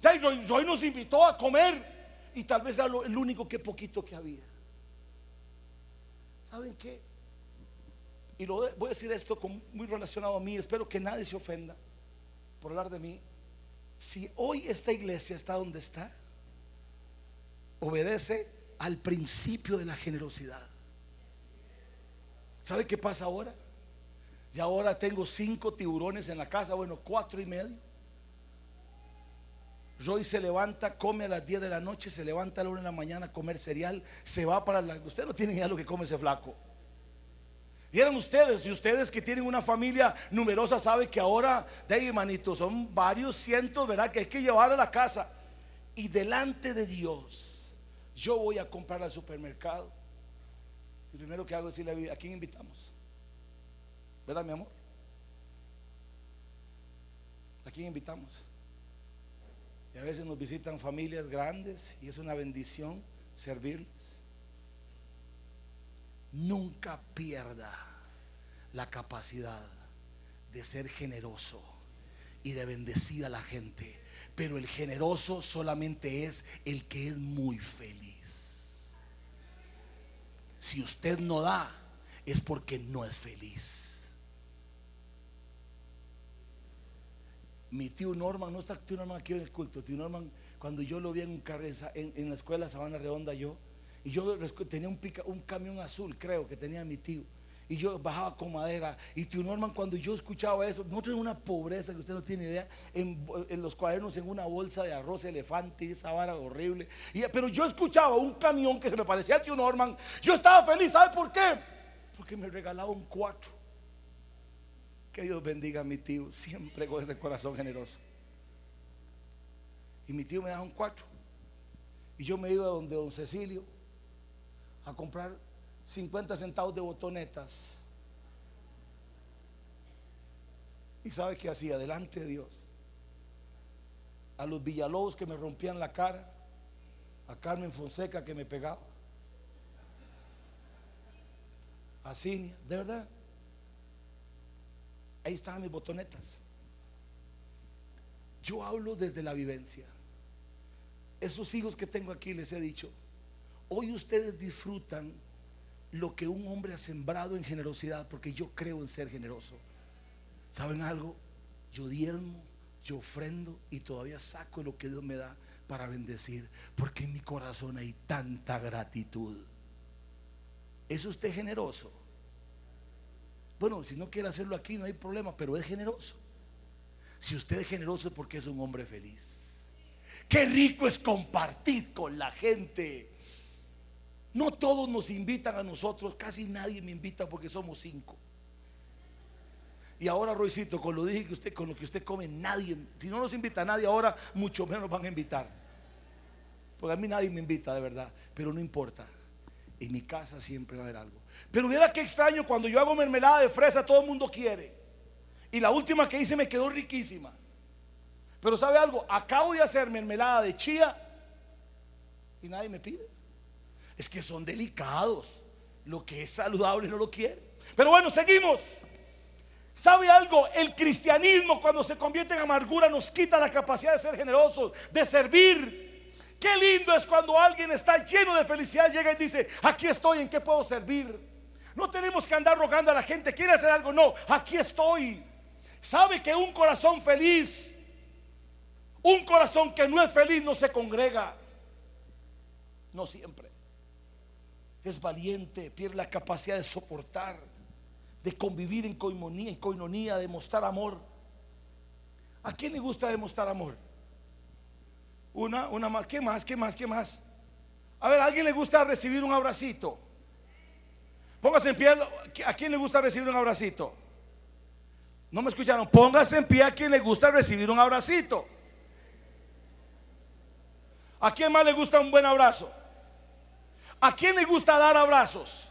Ya Roy nos invitó a comer y tal vez era el único que poquito que había. ¿Saben qué? Y lo voy a decir esto muy relacionado a mí, espero que nadie se ofenda por hablar de mí. Si hoy esta iglesia está donde está, obedece al principio de la generosidad. ¿Sabe qué pasa ahora? Y ahora tengo cinco tiburones en la casa, bueno, cuatro y medio. Roy se levanta, come a las 10 de la noche, se levanta a la 1 de la mañana a comer cereal, se va para la... Usted no tiene idea lo que come ese flaco. Vieran ustedes, y ustedes que tienen una familia numerosa, saben que ahora, de ahí, manito, son varios cientos, ¿verdad? Que hay que llevar a la casa. Y delante de Dios, yo voy a comprar al supermercado. Y primero que hago es decirle a quién invitamos. ¿Verdad, mi amor? ¿A quién invitamos? Y a veces nos visitan familias grandes y es una bendición servirles. Nunca pierda la capacidad de ser generoso y de bendecir a la gente. Pero el generoso solamente es el que es muy feliz. Si usted no da, es porque no es feliz. Mi tío Norman, no está tío Norman aquí en el culto, tío Norman, cuando yo lo vi en, un en, en la escuela Sabana Redonda yo, y yo tenía un, camión azul, creo que tenía mi tío, y yo bajaba con madera, y tío Norman cuando yo escuchaba eso, nosotros en una pobreza que usted no tiene idea, en, los cuadernos en una bolsa de arroz elefante, esa vara horrible, y, pero yo escuchaba un camión que se me parecía a tío Norman, yo estaba feliz, ¿sabe por qué? Porque me regalaba un cuatro. Que Dios bendiga a mi tío, siempre con ese corazón generoso. Y mi tío me daba un cuatro. Y yo me iba donde don Cecilio a comprar 50 centavos de botonetas. ¿Y sabe qué hacía? Delante de Dios. A los Villalobos que me rompían la cara. A Carmen Fonseca que me pegaba. A Cinia, de verdad. Ahí estaban mis botonetas. Yo hablo desde la vivencia. Esos hijos que tengo aquí les he dicho, hoy ustedes disfrutan lo que un hombre ha sembrado en generosidad, porque yo creo en ser generoso. ¿Saben algo? Yo diezmo, yo ofrendo y todavía saco lo que Dios me da para bendecir, porque en mi corazón hay tanta gratitud. ¿Es usted generoso? Bueno, si no quiere hacerlo aquí no hay problema, pero es generoso. Si usted es generoso es porque es un hombre feliz. Qué rico es compartir con la gente. No todos nos invitan a nosotros, casi nadie me invita porque somos cinco. Y ahora, Roycito, con lo dije que usted, con lo que usted come, nadie, si no nos invita a nadie ahora, mucho menos van a invitar. Porque a mí nadie me invita, de verdad. Pero no importa. En mi casa siempre va a haber algo. Pero hubiera que extraño cuando yo hago mermelada de fresa, todo el mundo quiere. Y la última que hice me quedó riquísima. Pero ¿sabe algo? Acabo de hacer mermelada de chía y nadie me pide. Es que son delicados. Lo que es saludable no lo quiere. Pero bueno, seguimos. ¿Sabe algo? El cristianismo cuando se convierte en amargura nos quita la capacidad de ser generosos, de servir. Qué lindo es cuando alguien está lleno de felicidad, llega y dice, aquí estoy, ¿en qué puedo servir? No tenemos que andar rogando a la gente, quiere hacer algo, no, aquí estoy. Sabe que un corazón feliz, un corazón que no es feliz no se congrega. No siempre. Es valiente, pierde la capacidad de soportar, de convivir en coinonía, en coinonía, de mostrar amor. ¿A quién le gusta demostrar amor? Una, una más. ¿Qué más? ¿Qué más? ¿Qué más? A ver, ¿a alguien le gusta recibir un abracito? Póngase en pie. ¿A quién le gusta recibir un abracito? No me escucharon. Póngase en pie a quien le gusta recibir un abracito. ¿A quién más le gusta un buen abrazo? ¿A quién le gusta dar abrazos?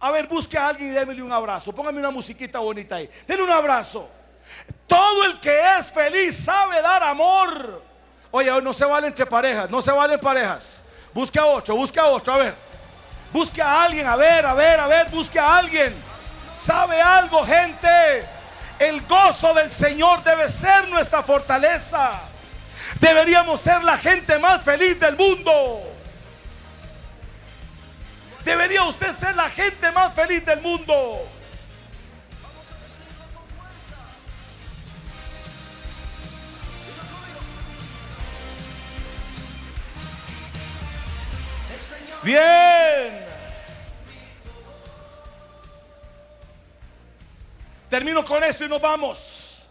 A ver, busque a alguien y démele un abrazo. Póngame una musiquita bonita ahí. Denle un abrazo. Todo el que es feliz sabe dar amor. Oye, no se vale entre parejas, no se valen parejas. Busque a otro, busque a otro, a ver. Busque a alguien, a ver, a ver, a ver, busque a alguien. ¿Sabe algo, gente? El gozo del Señor debe ser nuestra fortaleza. Deberíamos ser la gente más feliz del mundo. Debería usted ser la gente más feliz del mundo. Bien. Termino con esto y nos vamos.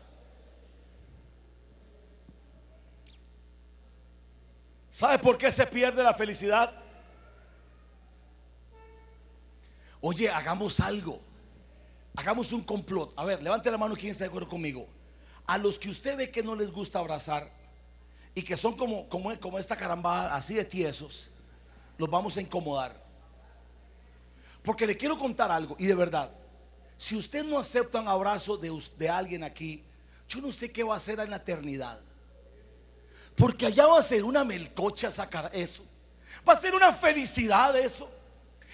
¿Sabe por qué se pierde la felicidad? Oye, hagamos algo. Hagamos un complot. A ver, levante la mano quien está de acuerdo conmigo. A los que usted ve que no les gusta abrazar y que son como, como, como esta carambada, así de tiesos, los vamos a incomodar. Porque le quiero contar algo, y de verdad, si usted no acepta un abrazo de, de alguien aquí, yo no sé qué va a hacer en la eternidad. Porque allá va a ser una melcocha sacar eso. Va a ser una felicidad eso.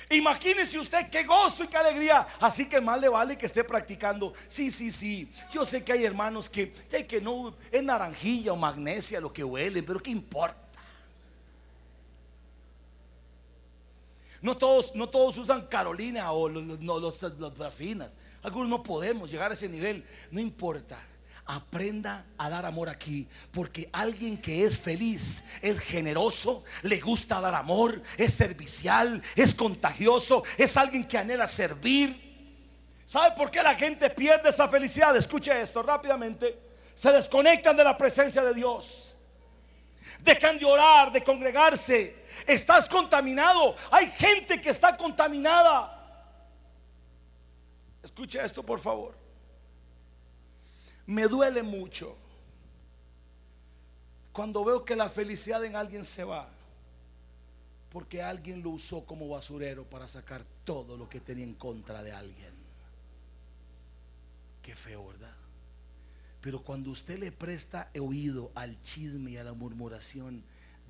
Imagínese usted qué gozo y qué alegría. Así que más le vale que esté practicando. Sí, sí, sí. Yo sé que hay hermanos que, que no es naranjilla o magnesia lo que huelen, pero ¿qué importa? No todos, no todos usan Carolina o los, los, Algunos no podemos llegar a ese nivel. No importa. Aprenda a dar amor aquí, porque alguien que es feliz, es generoso, le gusta dar amor, es servicial, es contagioso, es alguien que anhela servir. ¿Sabe por qué la gente pierde esa felicidad? Escuche esto rápidamente. Se desconectan de la presencia de Dios. Dejan de orar, de congregarse. Estás contaminado. Hay gente que está contaminada. Escuche esto, por favor me duele mucho cuando veo que la felicidad en alguien se va, porque alguien lo usó como basurero para sacar todo lo que tenía en contra de alguien. Qué feo, ¿verdad? Pero cuando usted le presta oído al chisme y a la murmuración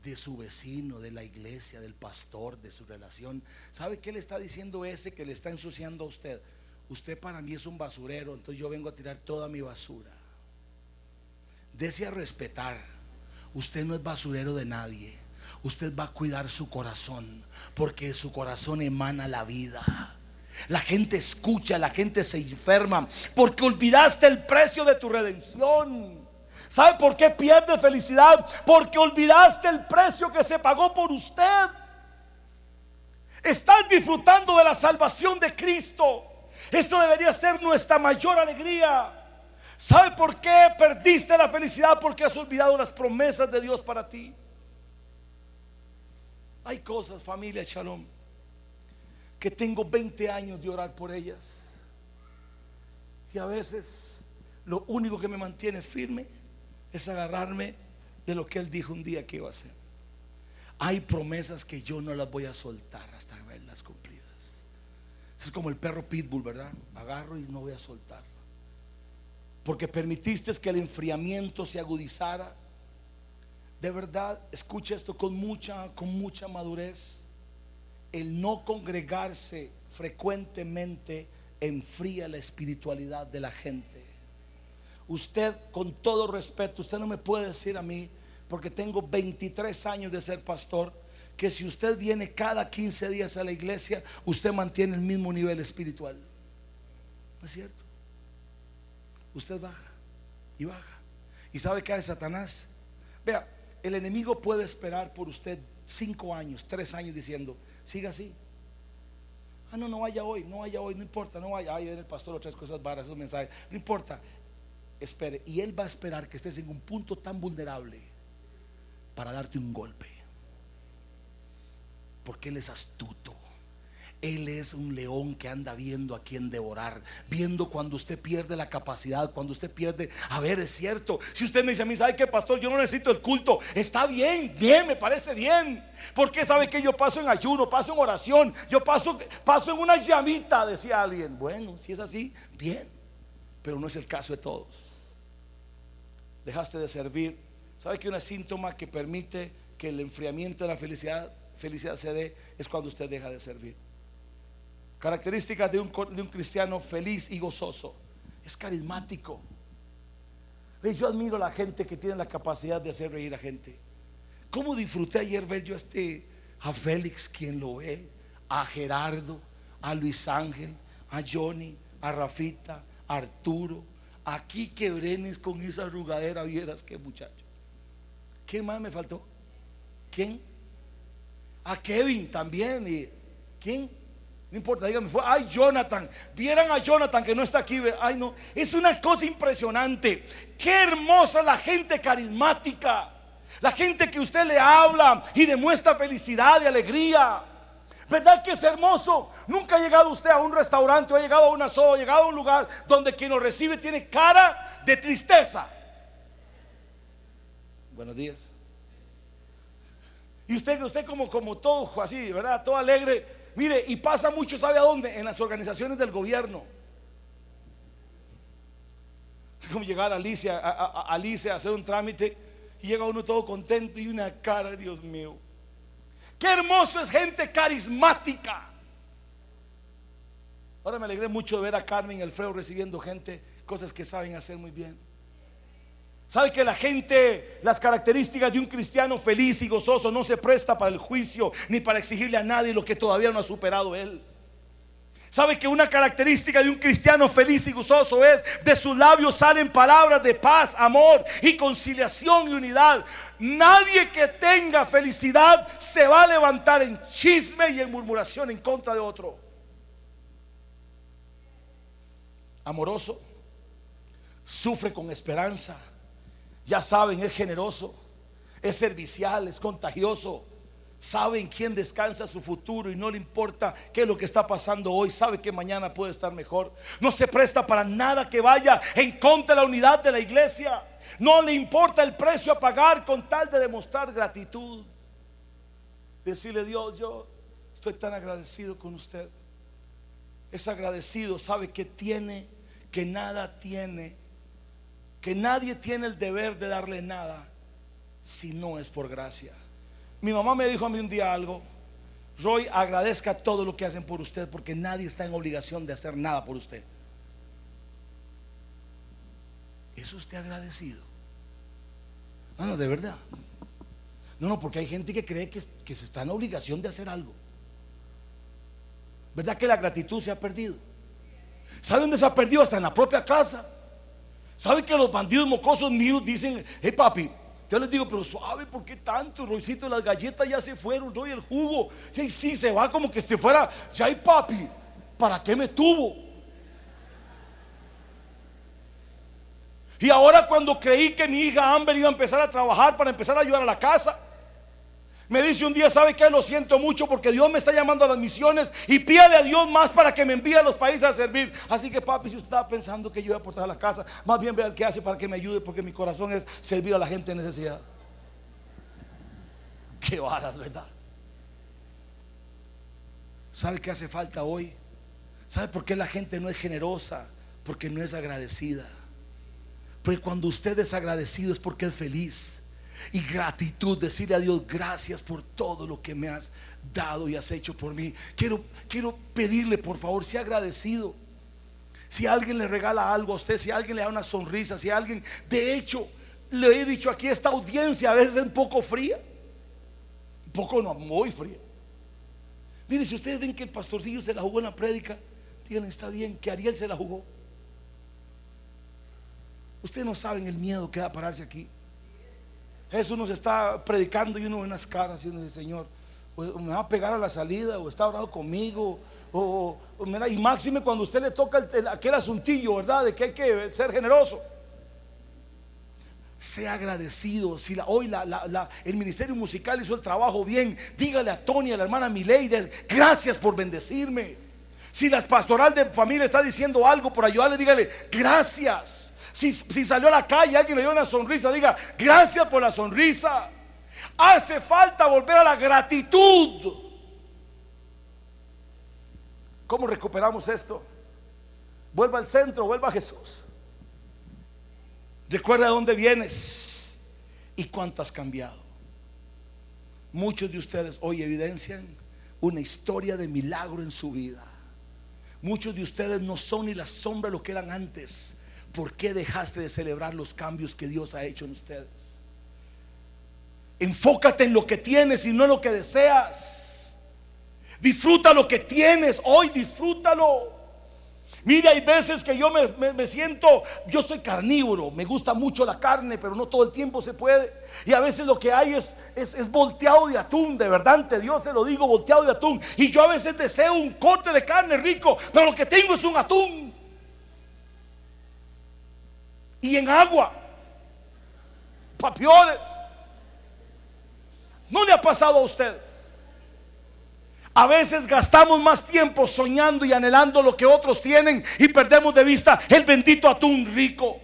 de su vecino, de la iglesia, del pastor, de su relación, ¿sabe qué le está diciendo ese que le está ensuciando a usted? Usted para mí es un basurero, entonces yo vengo a tirar toda mi basura. Dese a respetar. Usted no es basurero de nadie. Usted va a cuidar su corazón, porque su corazón emana la vida. La gente escucha, la gente se enferma, porque olvidaste el precio de tu redención. ¿Sabe por qué pierde felicidad? Porque olvidaste el precio que se pagó por usted. Estás disfrutando de la salvación de Cristo. Eso debería ser nuestra mayor alegría. ¿Sabe por qué perdiste la felicidad? Porque has olvidado las promesas de Dios para ti. Hay cosas, familia Shalom, que tengo 20 años de orar por ellas. Y a veces lo único que me mantiene firme es agarrarme de lo que Él dijo un día que iba a hacer. Hay promesas que yo no las voy a soltar hasta verlas cumplidas. Es como el perro pitbull, ¿verdad? Agarro y no voy a soltar. Porque permitiste que el enfriamiento se agudizara. De verdad, escucha esto con mucha, con mucha madurez. El no congregarse frecuentemente enfría la espiritualidad de la gente. Usted, con todo respeto, usted no me puede decir a mí, porque tengo 23 años de ser pastor, que si usted viene cada 15 días a la iglesia, usted mantiene el mismo nivel espiritual. ¿No es cierto? Usted baja y baja. ¿Y sabe qué hace Satanás? Vea, el enemigo puede esperar por usted cinco años, tres años diciendo, siga así. Ah, no, no vaya hoy, no vaya hoy, no importa, no vaya. Ahí viene el pastor, otras cosas varas, esos mensajes. No importa. Espere. Y él va a esperar que estés en un punto tan vulnerable para darte un golpe porque Él es astuto. Él es un león que anda viendo a quien devorar, viendo cuando usted pierde la capacidad, cuando usted pierde, a ver, es cierto. Si usted me dice a mí, ¿sabe qué, pastor? Yo no necesito el culto. Está bien, bien, me parece bien. Porque sabe que yo paso en ayuno, paso en oración, yo paso, paso en una llamita, decía alguien. Bueno, si es así, bien. Pero no es el caso de todos. Dejaste de servir. ¿Sabe que un síntoma que permite que el enfriamiento de la felicidad felicidad se dé es cuando usted deja de servir. Características de un, de un cristiano feliz y gozoso. Es carismático. Yo admiro a la gente que tiene la capacidad de hacer reír a gente. ¿Cómo disfruté ayer ver yo a este, Félix, quien lo ve, a Gerardo, a Luis Ángel, a Johnny, a Rafita, a Arturo, aquí que Brenes con esa arrugadera, vieras qué muchacho. ¿Quién más me faltó? ¿Quién? A Kevin también. ¿Y quién? No importa, dígame, fue, ay, Jonathan. Vieran a Jonathan que no está aquí. Ay, no. Es una cosa impresionante. Qué hermosa la gente carismática. La gente que usted le habla y demuestra felicidad y alegría. ¿Verdad que es hermoso? Nunca ha llegado usted a un restaurante o ha llegado a una sola, ha llegado a un lugar donde quien lo recibe tiene cara de tristeza. Buenos días. Y usted, usted como, como todo así, ¿verdad? Todo alegre. Mire, y pasa mucho, ¿sabe a dónde? En las organizaciones del gobierno. Como llegar a Alicia, a, Alicia hacer un trámite y llega uno todo contento y una cara, Dios mío. Qué hermoso es gente carismática. Ahora me alegré mucho de ver a Carmen y Alfredo recibiendo gente, cosas que saben hacer muy bien. ¿Sabe que la gente, las características de un cristiano feliz y gozoso no se presta para el juicio ni para exigirle a nadie lo que todavía no ha superado él? ¿Sabe que una característica de un cristiano feliz y gozoso es de sus labios salen palabras de paz, amor y conciliación y unidad? Nadie que tenga felicidad se va a levantar en chisme y en murmuración en contra de otro. Amoroso, sufre con esperanza ya saben, es generoso, es servicial, es contagioso. Saben quién descansa su futuro y no le importa qué es lo que está pasando hoy. Sabe que mañana puede estar mejor. No se presta para nada que vaya en contra de la unidad de la iglesia. No le importa el precio a pagar con tal de demostrar gratitud. Decirle Dios, yo estoy tan agradecido con usted. Es agradecido, sabe que tiene, que nada tiene que nadie tiene el deber de darle nada si no es por gracia. Mi mamá me dijo a mí un día algo, Roy, agradezca todo lo que hacen por usted porque nadie está en obligación de hacer nada por usted. ¿Es usted agradecido? No, no, de verdad. No, no, porque hay gente que cree que, que se está en obligación de hacer algo. ¿Verdad que la gratitud se ha perdido? ¿Sabe dónde se ha perdido? Hasta en la propia casa. ¿Sabe que los bandidos mocosos míos dicen, hey papi, yo les digo, pero suave, ¿por qué tanto? Roycito, las galletas ya se fueron, Roy, el jugo. Sí, sí, se va como que si fuera, si hay papi, ¿para qué me tuvo? Y ahora cuando creí que mi hija Amber iba a empezar a trabajar para empezar a ayudar a la casa, me dice un día, ¿sabe qué? Lo siento mucho porque Dios me está llamando a las misiones y pídale a Dios más para que me envíe a los países a servir. Así que papi, si usted estaba pensando que yo iba a aportar a la casa, más bien vea qué hace para que me ayude porque mi corazón es servir a la gente en necesidad. Qué varas, ¿verdad? ¿Sabe qué hace falta hoy? ¿Sabe por qué la gente no es generosa? Porque no es agradecida. Porque cuando usted es agradecido es porque es feliz y gratitud, decirle a Dios gracias por todo lo que me has dado y has hecho por mí. Quiero, quiero pedirle, por favor, sea agradecido. Si alguien le regala algo a usted, si alguien le da una sonrisa, si alguien, de hecho, le he dicho aquí, esta audiencia a veces es un poco fría, un poco no, muy fría. Mire, si ustedes ven que el pastorcillo se la jugó en la prédica, díganle, está bien, que Ariel se la jugó. Ustedes no saben el miedo que da pararse aquí. Jesús nos está predicando y uno ve unas caras y uno dice, Señor, me va a pegar a la salida o está orando conmigo. O, y máxime cuando usted le toca aquel asuntillo, ¿verdad? De que hay que ser generoso. Sea agradecido. Si la, hoy el ministerio musical hizo el trabajo bien, dígale a Tony, a la hermana Mileide, gracias por bendecirme. Si la pastoral de familia está diciendo algo por ayudarle, dígale, gracias. Si, salió a la calle, alguien le dio una sonrisa, diga, gracias por la sonrisa. Hace falta volver a la gratitud. ¿Cómo recuperamos esto? Vuelva al centro, vuelva a Jesús. Recuerda de dónde vienes y cuánto has cambiado. Muchos de ustedes hoy evidencian una historia de milagro en su vida. Muchos de ustedes no son ni la sombra de lo que eran antes. ¿Por qué dejaste de celebrar los cambios que Dios ha hecho en ustedes? Enfócate en lo que tienes y no en lo que deseas. Disfruta lo que tienes, hoy disfrútalo. Mira, hay veces que yo me, siento, yo soy carnívoro, me gusta mucho la carne, pero no todo el tiempo se puede. Y a veces lo que hay es, es, volteado de atún, de verdad, ante Dios se lo digo, volteado de atún. Y yo a veces deseo un corte de carne rico, pero lo que tengo es un atún. Y en agua, papiones. ¿No le ha pasado a usted? A veces gastamos más tiempo soñando y anhelando lo que otros tienen y perdemos de vista el bendito atún rico.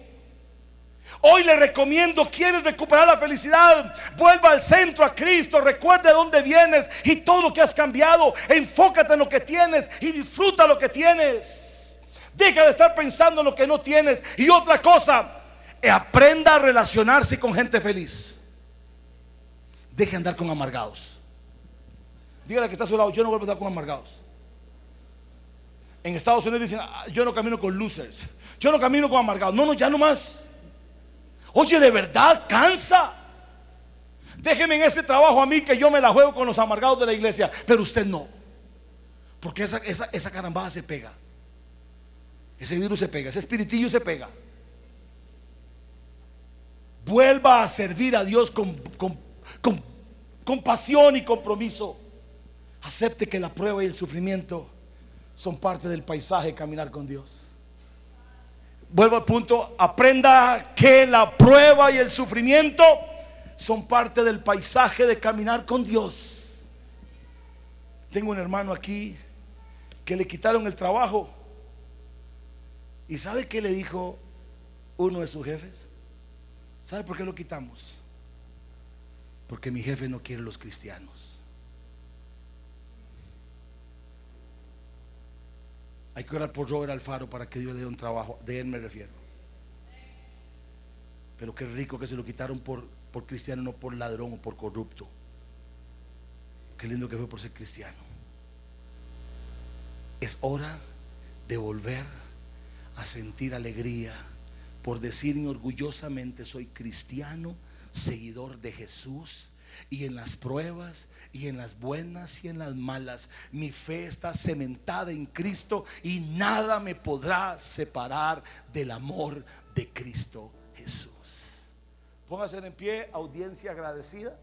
Hoy le recomiendo, quieres recuperar la felicidad, vuelva al centro a Cristo, recuerde de dónde vienes y todo lo que has cambiado, enfócate en lo que tienes y disfruta lo que tienes. Deja de estar pensando en lo que no tienes. Y otra cosa, aprenda a relacionarse con gente feliz. Deje de andar con amargados. Dígale que está a su lado, yo no vuelvo a estar con amargados. En Estados Unidos dicen, ah, yo no camino con losers. Yo no camino con amargados. No, no, ya no más. Oye, de verdad, cansa. Déjeme en ese trabajo a mí que yo me la juego con los amargados de la iglesia. Pero usted no. Porque esa, esa, esa carambada se pega. Ese virus se pega. Ese espiritillo se pega. Vuelva a servir a Dios con, con, con, pasión y compromiso. Acepte que la prueba y el sufrimiento son parte del paisaje caminar con Dios. Vuelvo al punto, aprenda que la prueba y el sufrimiento son parte del paisaje de caminar con Dios. Tengo un hermano aquí que le quitaron el trabajo. ¿Y sabe qué le dijo uno de sus jefes? ¿Sabe por qué lo quitamos? Porque mi jefe no quiere los cristianos. Hay que orar por Robert Alfaro para que Dios dé un trabajo. De él me refiero. Pero qué rico que se lo quitaron por, por cristiano, no por ladrón o por corrupto. Qué lindo que fue por ser cristiano. Es hora de volver a sentir alegría por decir orgullosamente soy cristiano, seguidor de Jesús y en las pruebas y en las buenas y en las malas. Mi fe está cementada en Cristo y nada me podrá separar del amor de Cristo Jesús. Póngase en pie, audiencia agradecida.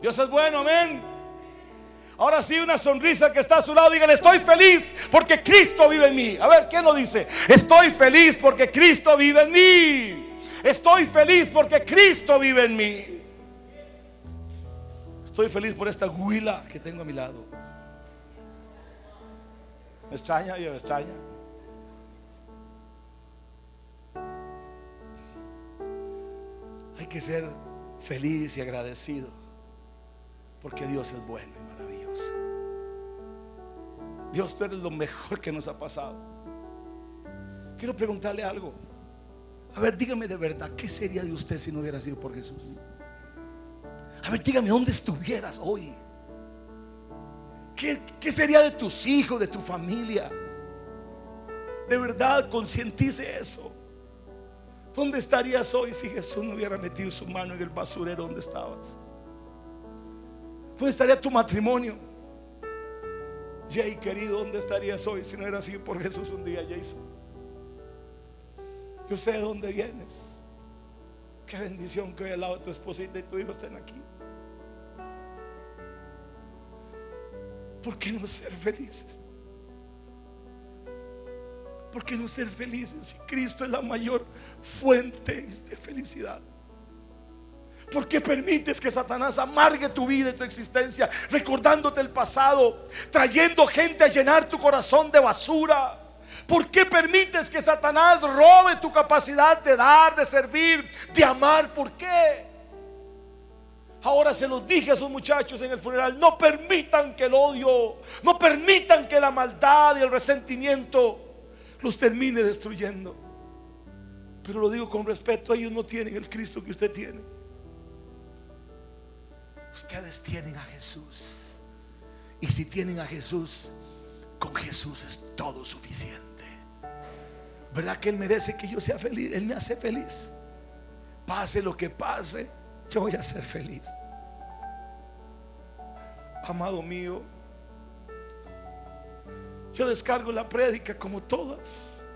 Dios es bueno, amén. Ahora sí, una sonrisa que está a su lado. Dígale, estoy feliz porque Cristo vive en mí. A ver, ¿quién lo dice? Estoy feliz porque Cristo vive en mí. Estoy feliz porque Cristo vive en mí. Estoy feliz por esta huila que tengo a mi lado. Me extraña, me extraña. Hay que ser feliz y agradecido porque Dios es bueno y maravilloso. Dios, tú eres lo mejor que nos ha pasado. Quiero preguntarle algo. A ver, dígame de verdad, ¿qué sería de usted si no hubiera sido por Jesús? A ver, dígame, ¿dónde estuvieras hoy? ¿Qué, qué sería de tus hijos, de tu familia? De verdad, concientice eso. ¿Dónde estarías hoy si Jesús no hubiera metido su mano en el basurero donde estabas? ¿Dónde estaría tu matrimonio? Jay, querido, ¿dónde estarías hoy si no hubiera sido por Jesús un día, Jason? Yo sé de dónde vienes. Qué bendición que hoy al lado de tu esposita y tu hijo estén aquí. ¿Por qué no ser felices? ¿Por qué no ser felices si Cristo es la mayor fuente de felicidad? ¿Por qué permites que Satanás amargue tu vida y tu existencia, recordándote el pasado, trayendo gente a llenar tu corazón de basura? ¿Por qué permites que Satanás robe tu capacidad de dar, de servir, de amar? ¿Por qué? Ahora se los dije a esos muchachos en el funeral, no permitan que el odio, no permitan que la maldad y el resentimiento los termine destruyendo. Pero lo digo con respeto, ellos no tienen el Cristo que usted tiene. Ustedes tienen a Jesús. Y si tienen a Jesús, con Jesús es todo suficiente. ¿Verdad que Él merece que yo sea feliz? Él me hace feliz. Pase lo que pase, yo voy a ser feliz. Amado mío, Yo descargo la prédica como todas.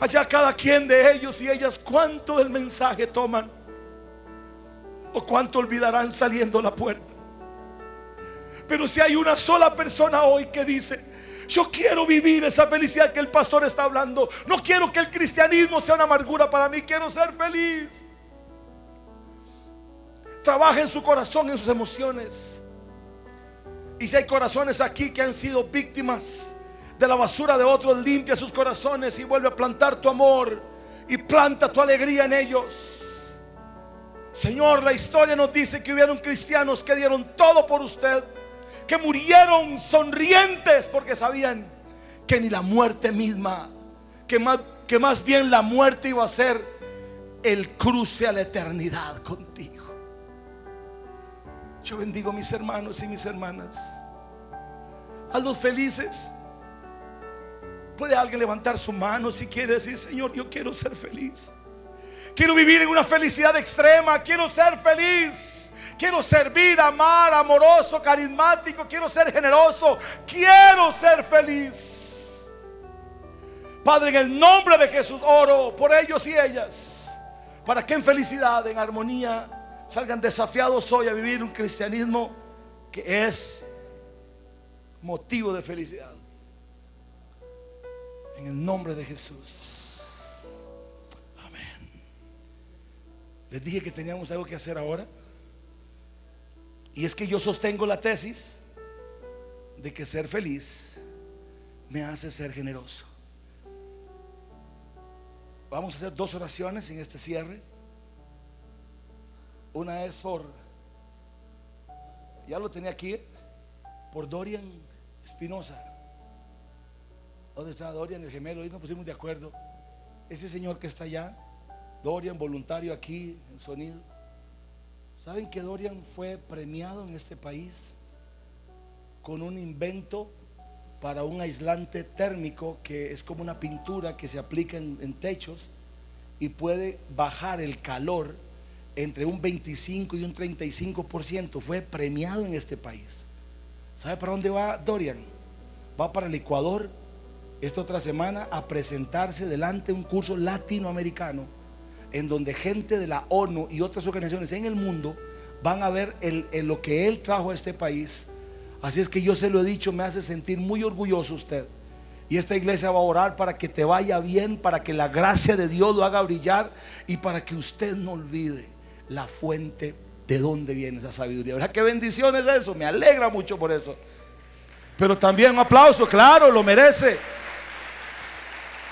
Allá cada quien de ellos y ellas cuánto del mensaje toman cuánto olvidarán saliendo la puerta. Pero si hay una sola persona hoy que dice, yo quiero vivir esa felicidad que el pastor está hablando. No quiero que el cristianismo sea una amargura para mí, quiero ser feliz. Trabaja en su corazón, en sus emociones. Y si hay corazones aquí que han sido víctimas de la basura de otros, limpia sus corazones y vuelve a plantar tu amor y planta tu alegría en ellos. Señor, la historia nos dice que hubieron cristianos que dieron todo por usted que murieron sonrientes porque sabían que ni la muerte misma, que más, que más bien la muerte iba a ser el cruce a la eternidad contigo. Yo bendigo a mis hermanos y mis hermanas. A los felices. Puede alguien levantar su mano si quiere decir, Señor, yo quiero ser feliz. Quiero vivir en una felicidad extrema. Quiero ser feliz. Quiero servir, amar, amoroso, carismático. Quiero ser generoso. Quiero ser feliz. Padre, en el nombre de Jesús oro por ellos y ellas. Para que en felicidad, en armonía, salgan desafiados hoy a vivir un cristianismo que es motivo de felicidad. En el nombre de Jesús. Les dije que teníamos algo que hacer ahora. Y es que yo sostengo la tesis de que ser feliz me hace ser generoso. Vamos a hacer dos oraciones en este cierre. Una es por, ya lo tenía aquí, por Dorian Espinosa. ¿Dónde está Dorian, el gemelo? Hoy nos pusimos de acuerdo. Ese señor que está allá, Dorian, voluntario aquí en sonido. ¿Saben que Dorian fue premiado en este país con un invento para un aislante térmico que es como una pintura que se aplica en, techos y puede bajar el calor entre un 25 y un 35%? Fue premiado en este país. ¿Sabe para dónde va Dorian? Va para el Ecuador esta otra semana a presentarse delante de un curso latinoamericano en donde gente de la ONU y otras organizaciones en el mundo van a ver lo que Él trajo a este país. Así es que yo se lo he dicho, me hace sentir muy orgulloso usted. Y esta iglesia va a orar para que te vaya bien, para que la gracia de Dios lo haga brillar y para que usted no olvide la fuente de donde viene esa sabiduría. ¿Verdad qué bendiciones de eso? Me alegra mucho por eso. Pero también un aplauso, claro, lo merece.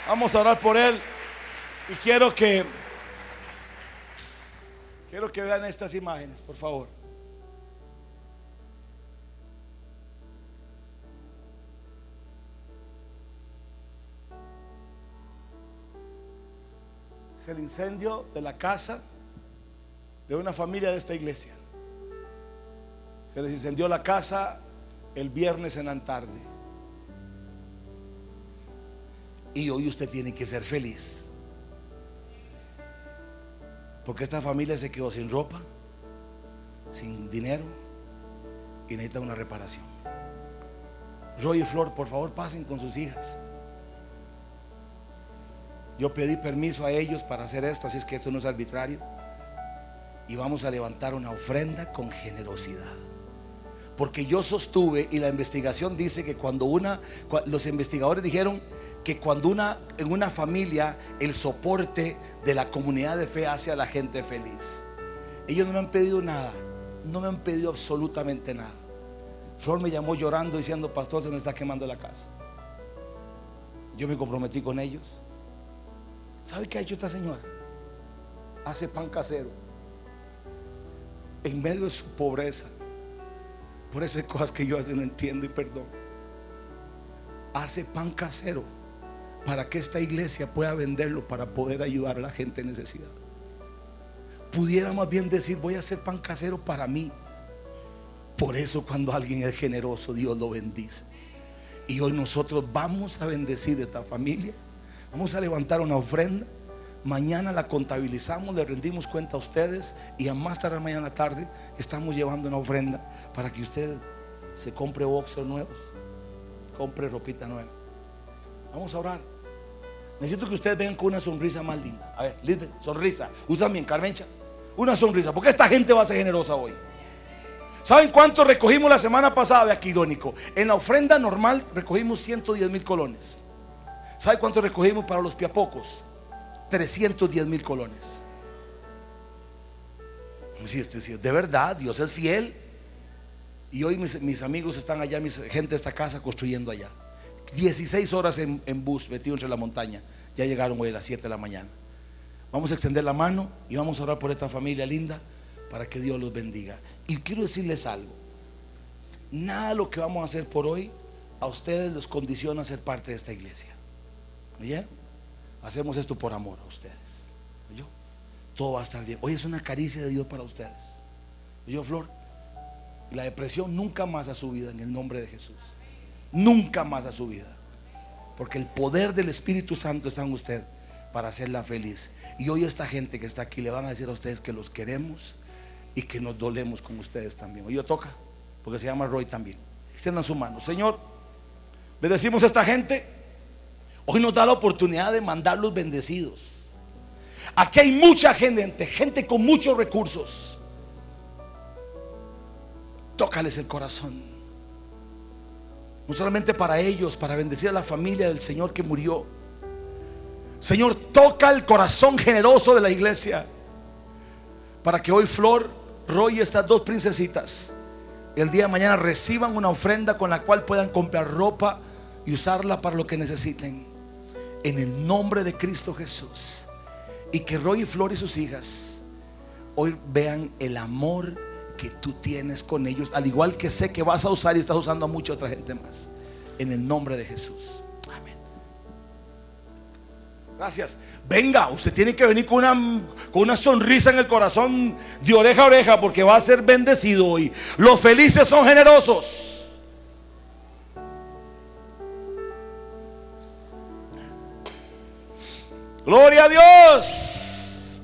Vamos a orar por él. Y quiero que Quiero que vean estas imágenes, por favor. Es el incendio de la casa de una familia de esta iglesia. Se les incendió la casa el viernes en la tarde. Y hoy usted tiene que ser feliz. Porque esta familia se quedó sin ropa, sin dinero y necesita una reparación. Roy y Flor, por favor, pasen con sus hijas. Yo pedí permiso a ellos para hacer esto, así es que esto no es arbitrario. Y vamos a levantar una ofrenda con generosidad. Porque yo sostuve y la investigación dice que cuando una, los investigadores dijeron que cuando una, en una familia el soporte de la comunidad de fe hace a la gente feliz. Ellos no me han pedido nada, no me han pedido absolutamente nada. Flor me llamó llorando diciendo, pastor, se me está quemando la casa. Yo me comprometí con ellos. ¿Sabe qué ha hecho esta señora? Hace pan casero. En medio de su pobreza. Por eso hay cosas que yo no entiendo y perdón. Hace pan casero para que esta iglesia pueda venderlo para poder ayudar a la gente en necesidad. Pudiera más bien decir, voy a hacer pan casero para mí. Por eso cuando alguien es generoso, Dios lo bendice. Y hoy nosotros vamos a bendecir esta familia. Vamos a levantar una ofrenda. Mañana la contabilizamos, le rendimos cuenta a ustedes y a más tarde mañana tarde estamos llevando una ofrenda para que usted se compre boxers nuevos compre ropita nueva. Vamos a orar. Necesito que ustedes vengan con una sonrisa más linda. A ver, sonrisa. Usted también, Carmencha. Una sonrisa. Porque esta gente va a ser generosa hoy. ¿Saben cuánto recogimos la semana pasada? Aquí, irónico. En la ofrenda normal recogimos 110 mil colones. ¿Saben cuánto recogimos para los piapocos? 310 mil colones. De verdad, Dios es fiel. Y hoy mis, amigos están allá, mi gente de esta casa construyendo allá. 16 horas en, bus metido entre la montaña. Ya llegaron hoy a las 7 de la mañana. Vamos a extender la mano y vamos a orar por esta familia linda para que Dios los bendiga. Y quiero decirles algo. Nada de lo que vamos a hacer por hoy a ustedes les condiciona a ser parte de esta iglesia. ¿Oyeron? Hacemos esto por amor a ustedes. ¿Oyó? Todo va a estar bien. Hoy es una caricia de Dios para ustedes. ¿Oyó, Flor? La depresión nunca más a su vida en el nombre de Jesús. Nunca más a su vida. Porque el poder del Espíritu Santo está en usted para hacerla feliz. Y hoy esta gente que está aquí le van a decir a ustedes que los queremos y que nos dolemos con ustedes también. Hoy yo toca, porque se llama Roy también. Extiendan su mano. Señor, bendecimos a esta gente. Hoy nos da la oportunidad de mandarlos bendecidos. Aquí hay mucha gente, gente con muchos recursos. Tócales el corazón. No solamente para ellos, para bendecir a la familia del Señor que murió. Señor, toca el corazón generoso de la iglesia. Para que hoy Flor, Roy y estas dos princesitas el día de mañana reciban una ofrenda con la cual puedan comprar ropa y usarla para lo que necesiten. En el nombre de Cristo Jesús. Y que Roy y Flor y sus hijas hoy vean el amor que tú tienes con ellos, al igual que sé que vas a usar y estás usando a mucha otra gente más. En el nombre de Jesús. Amén. Gracias. Venga, usted tiene que venir con una, con una sonrisa en el corazón de oreja a oreja porque va a ser bendecido hoy. Los felices son generosos. Gloria a Dios.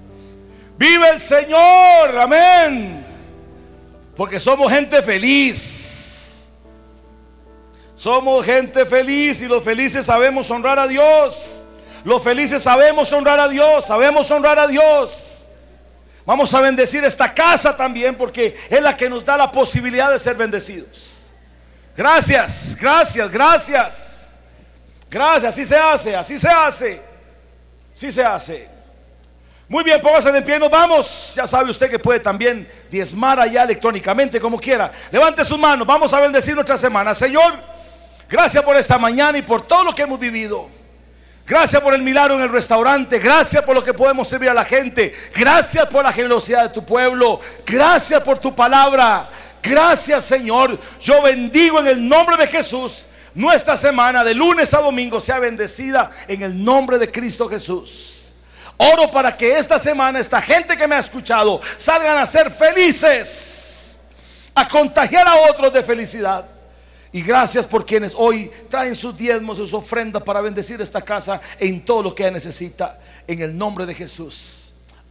Vive el Señor. Amén. Porque somos gente feliz. Somos gente feliz y los felices sabemos honrar a Dios. Los felices sabemos honrar a Dios, sabemos honrar a Dios. Vamos a bendecir esta casa también porque es la que nos da la posibilidad de ser bendecidos. Gracias, gracias, gracias. Gracias, así se hace, así se hace. Así se hace. Muy bien, póngase de pie, nos vamos. Ya sabe usted que puede también diezmar allá electrónicamente, como quiera. Levante sus manos, vamos a bendecir nuestra semana. Señor, gracias por esta mañana y por todo lo que hemos vivido. Gracias por el milagro en el restaurante. Gracias por lo que podemos servir a la gente. Gracias por la generosidad de tu pueblo. Gracias por tu palabra. Gracias Señor. Yo bendigo en el nombre de Jesús. Nuestra semana de lunes a domingo sea bendecida en el nombre de Cristo Jesús. Oro para que esta semana esta gente que me ha escuchado salgan a ser felices, a contagiar a otros de felicidad. Y gracias por quienes hoy traen sus diezmos, sus ofrendas para bendecir esta casa en todo lo que necesita. En el nombre de Jesús.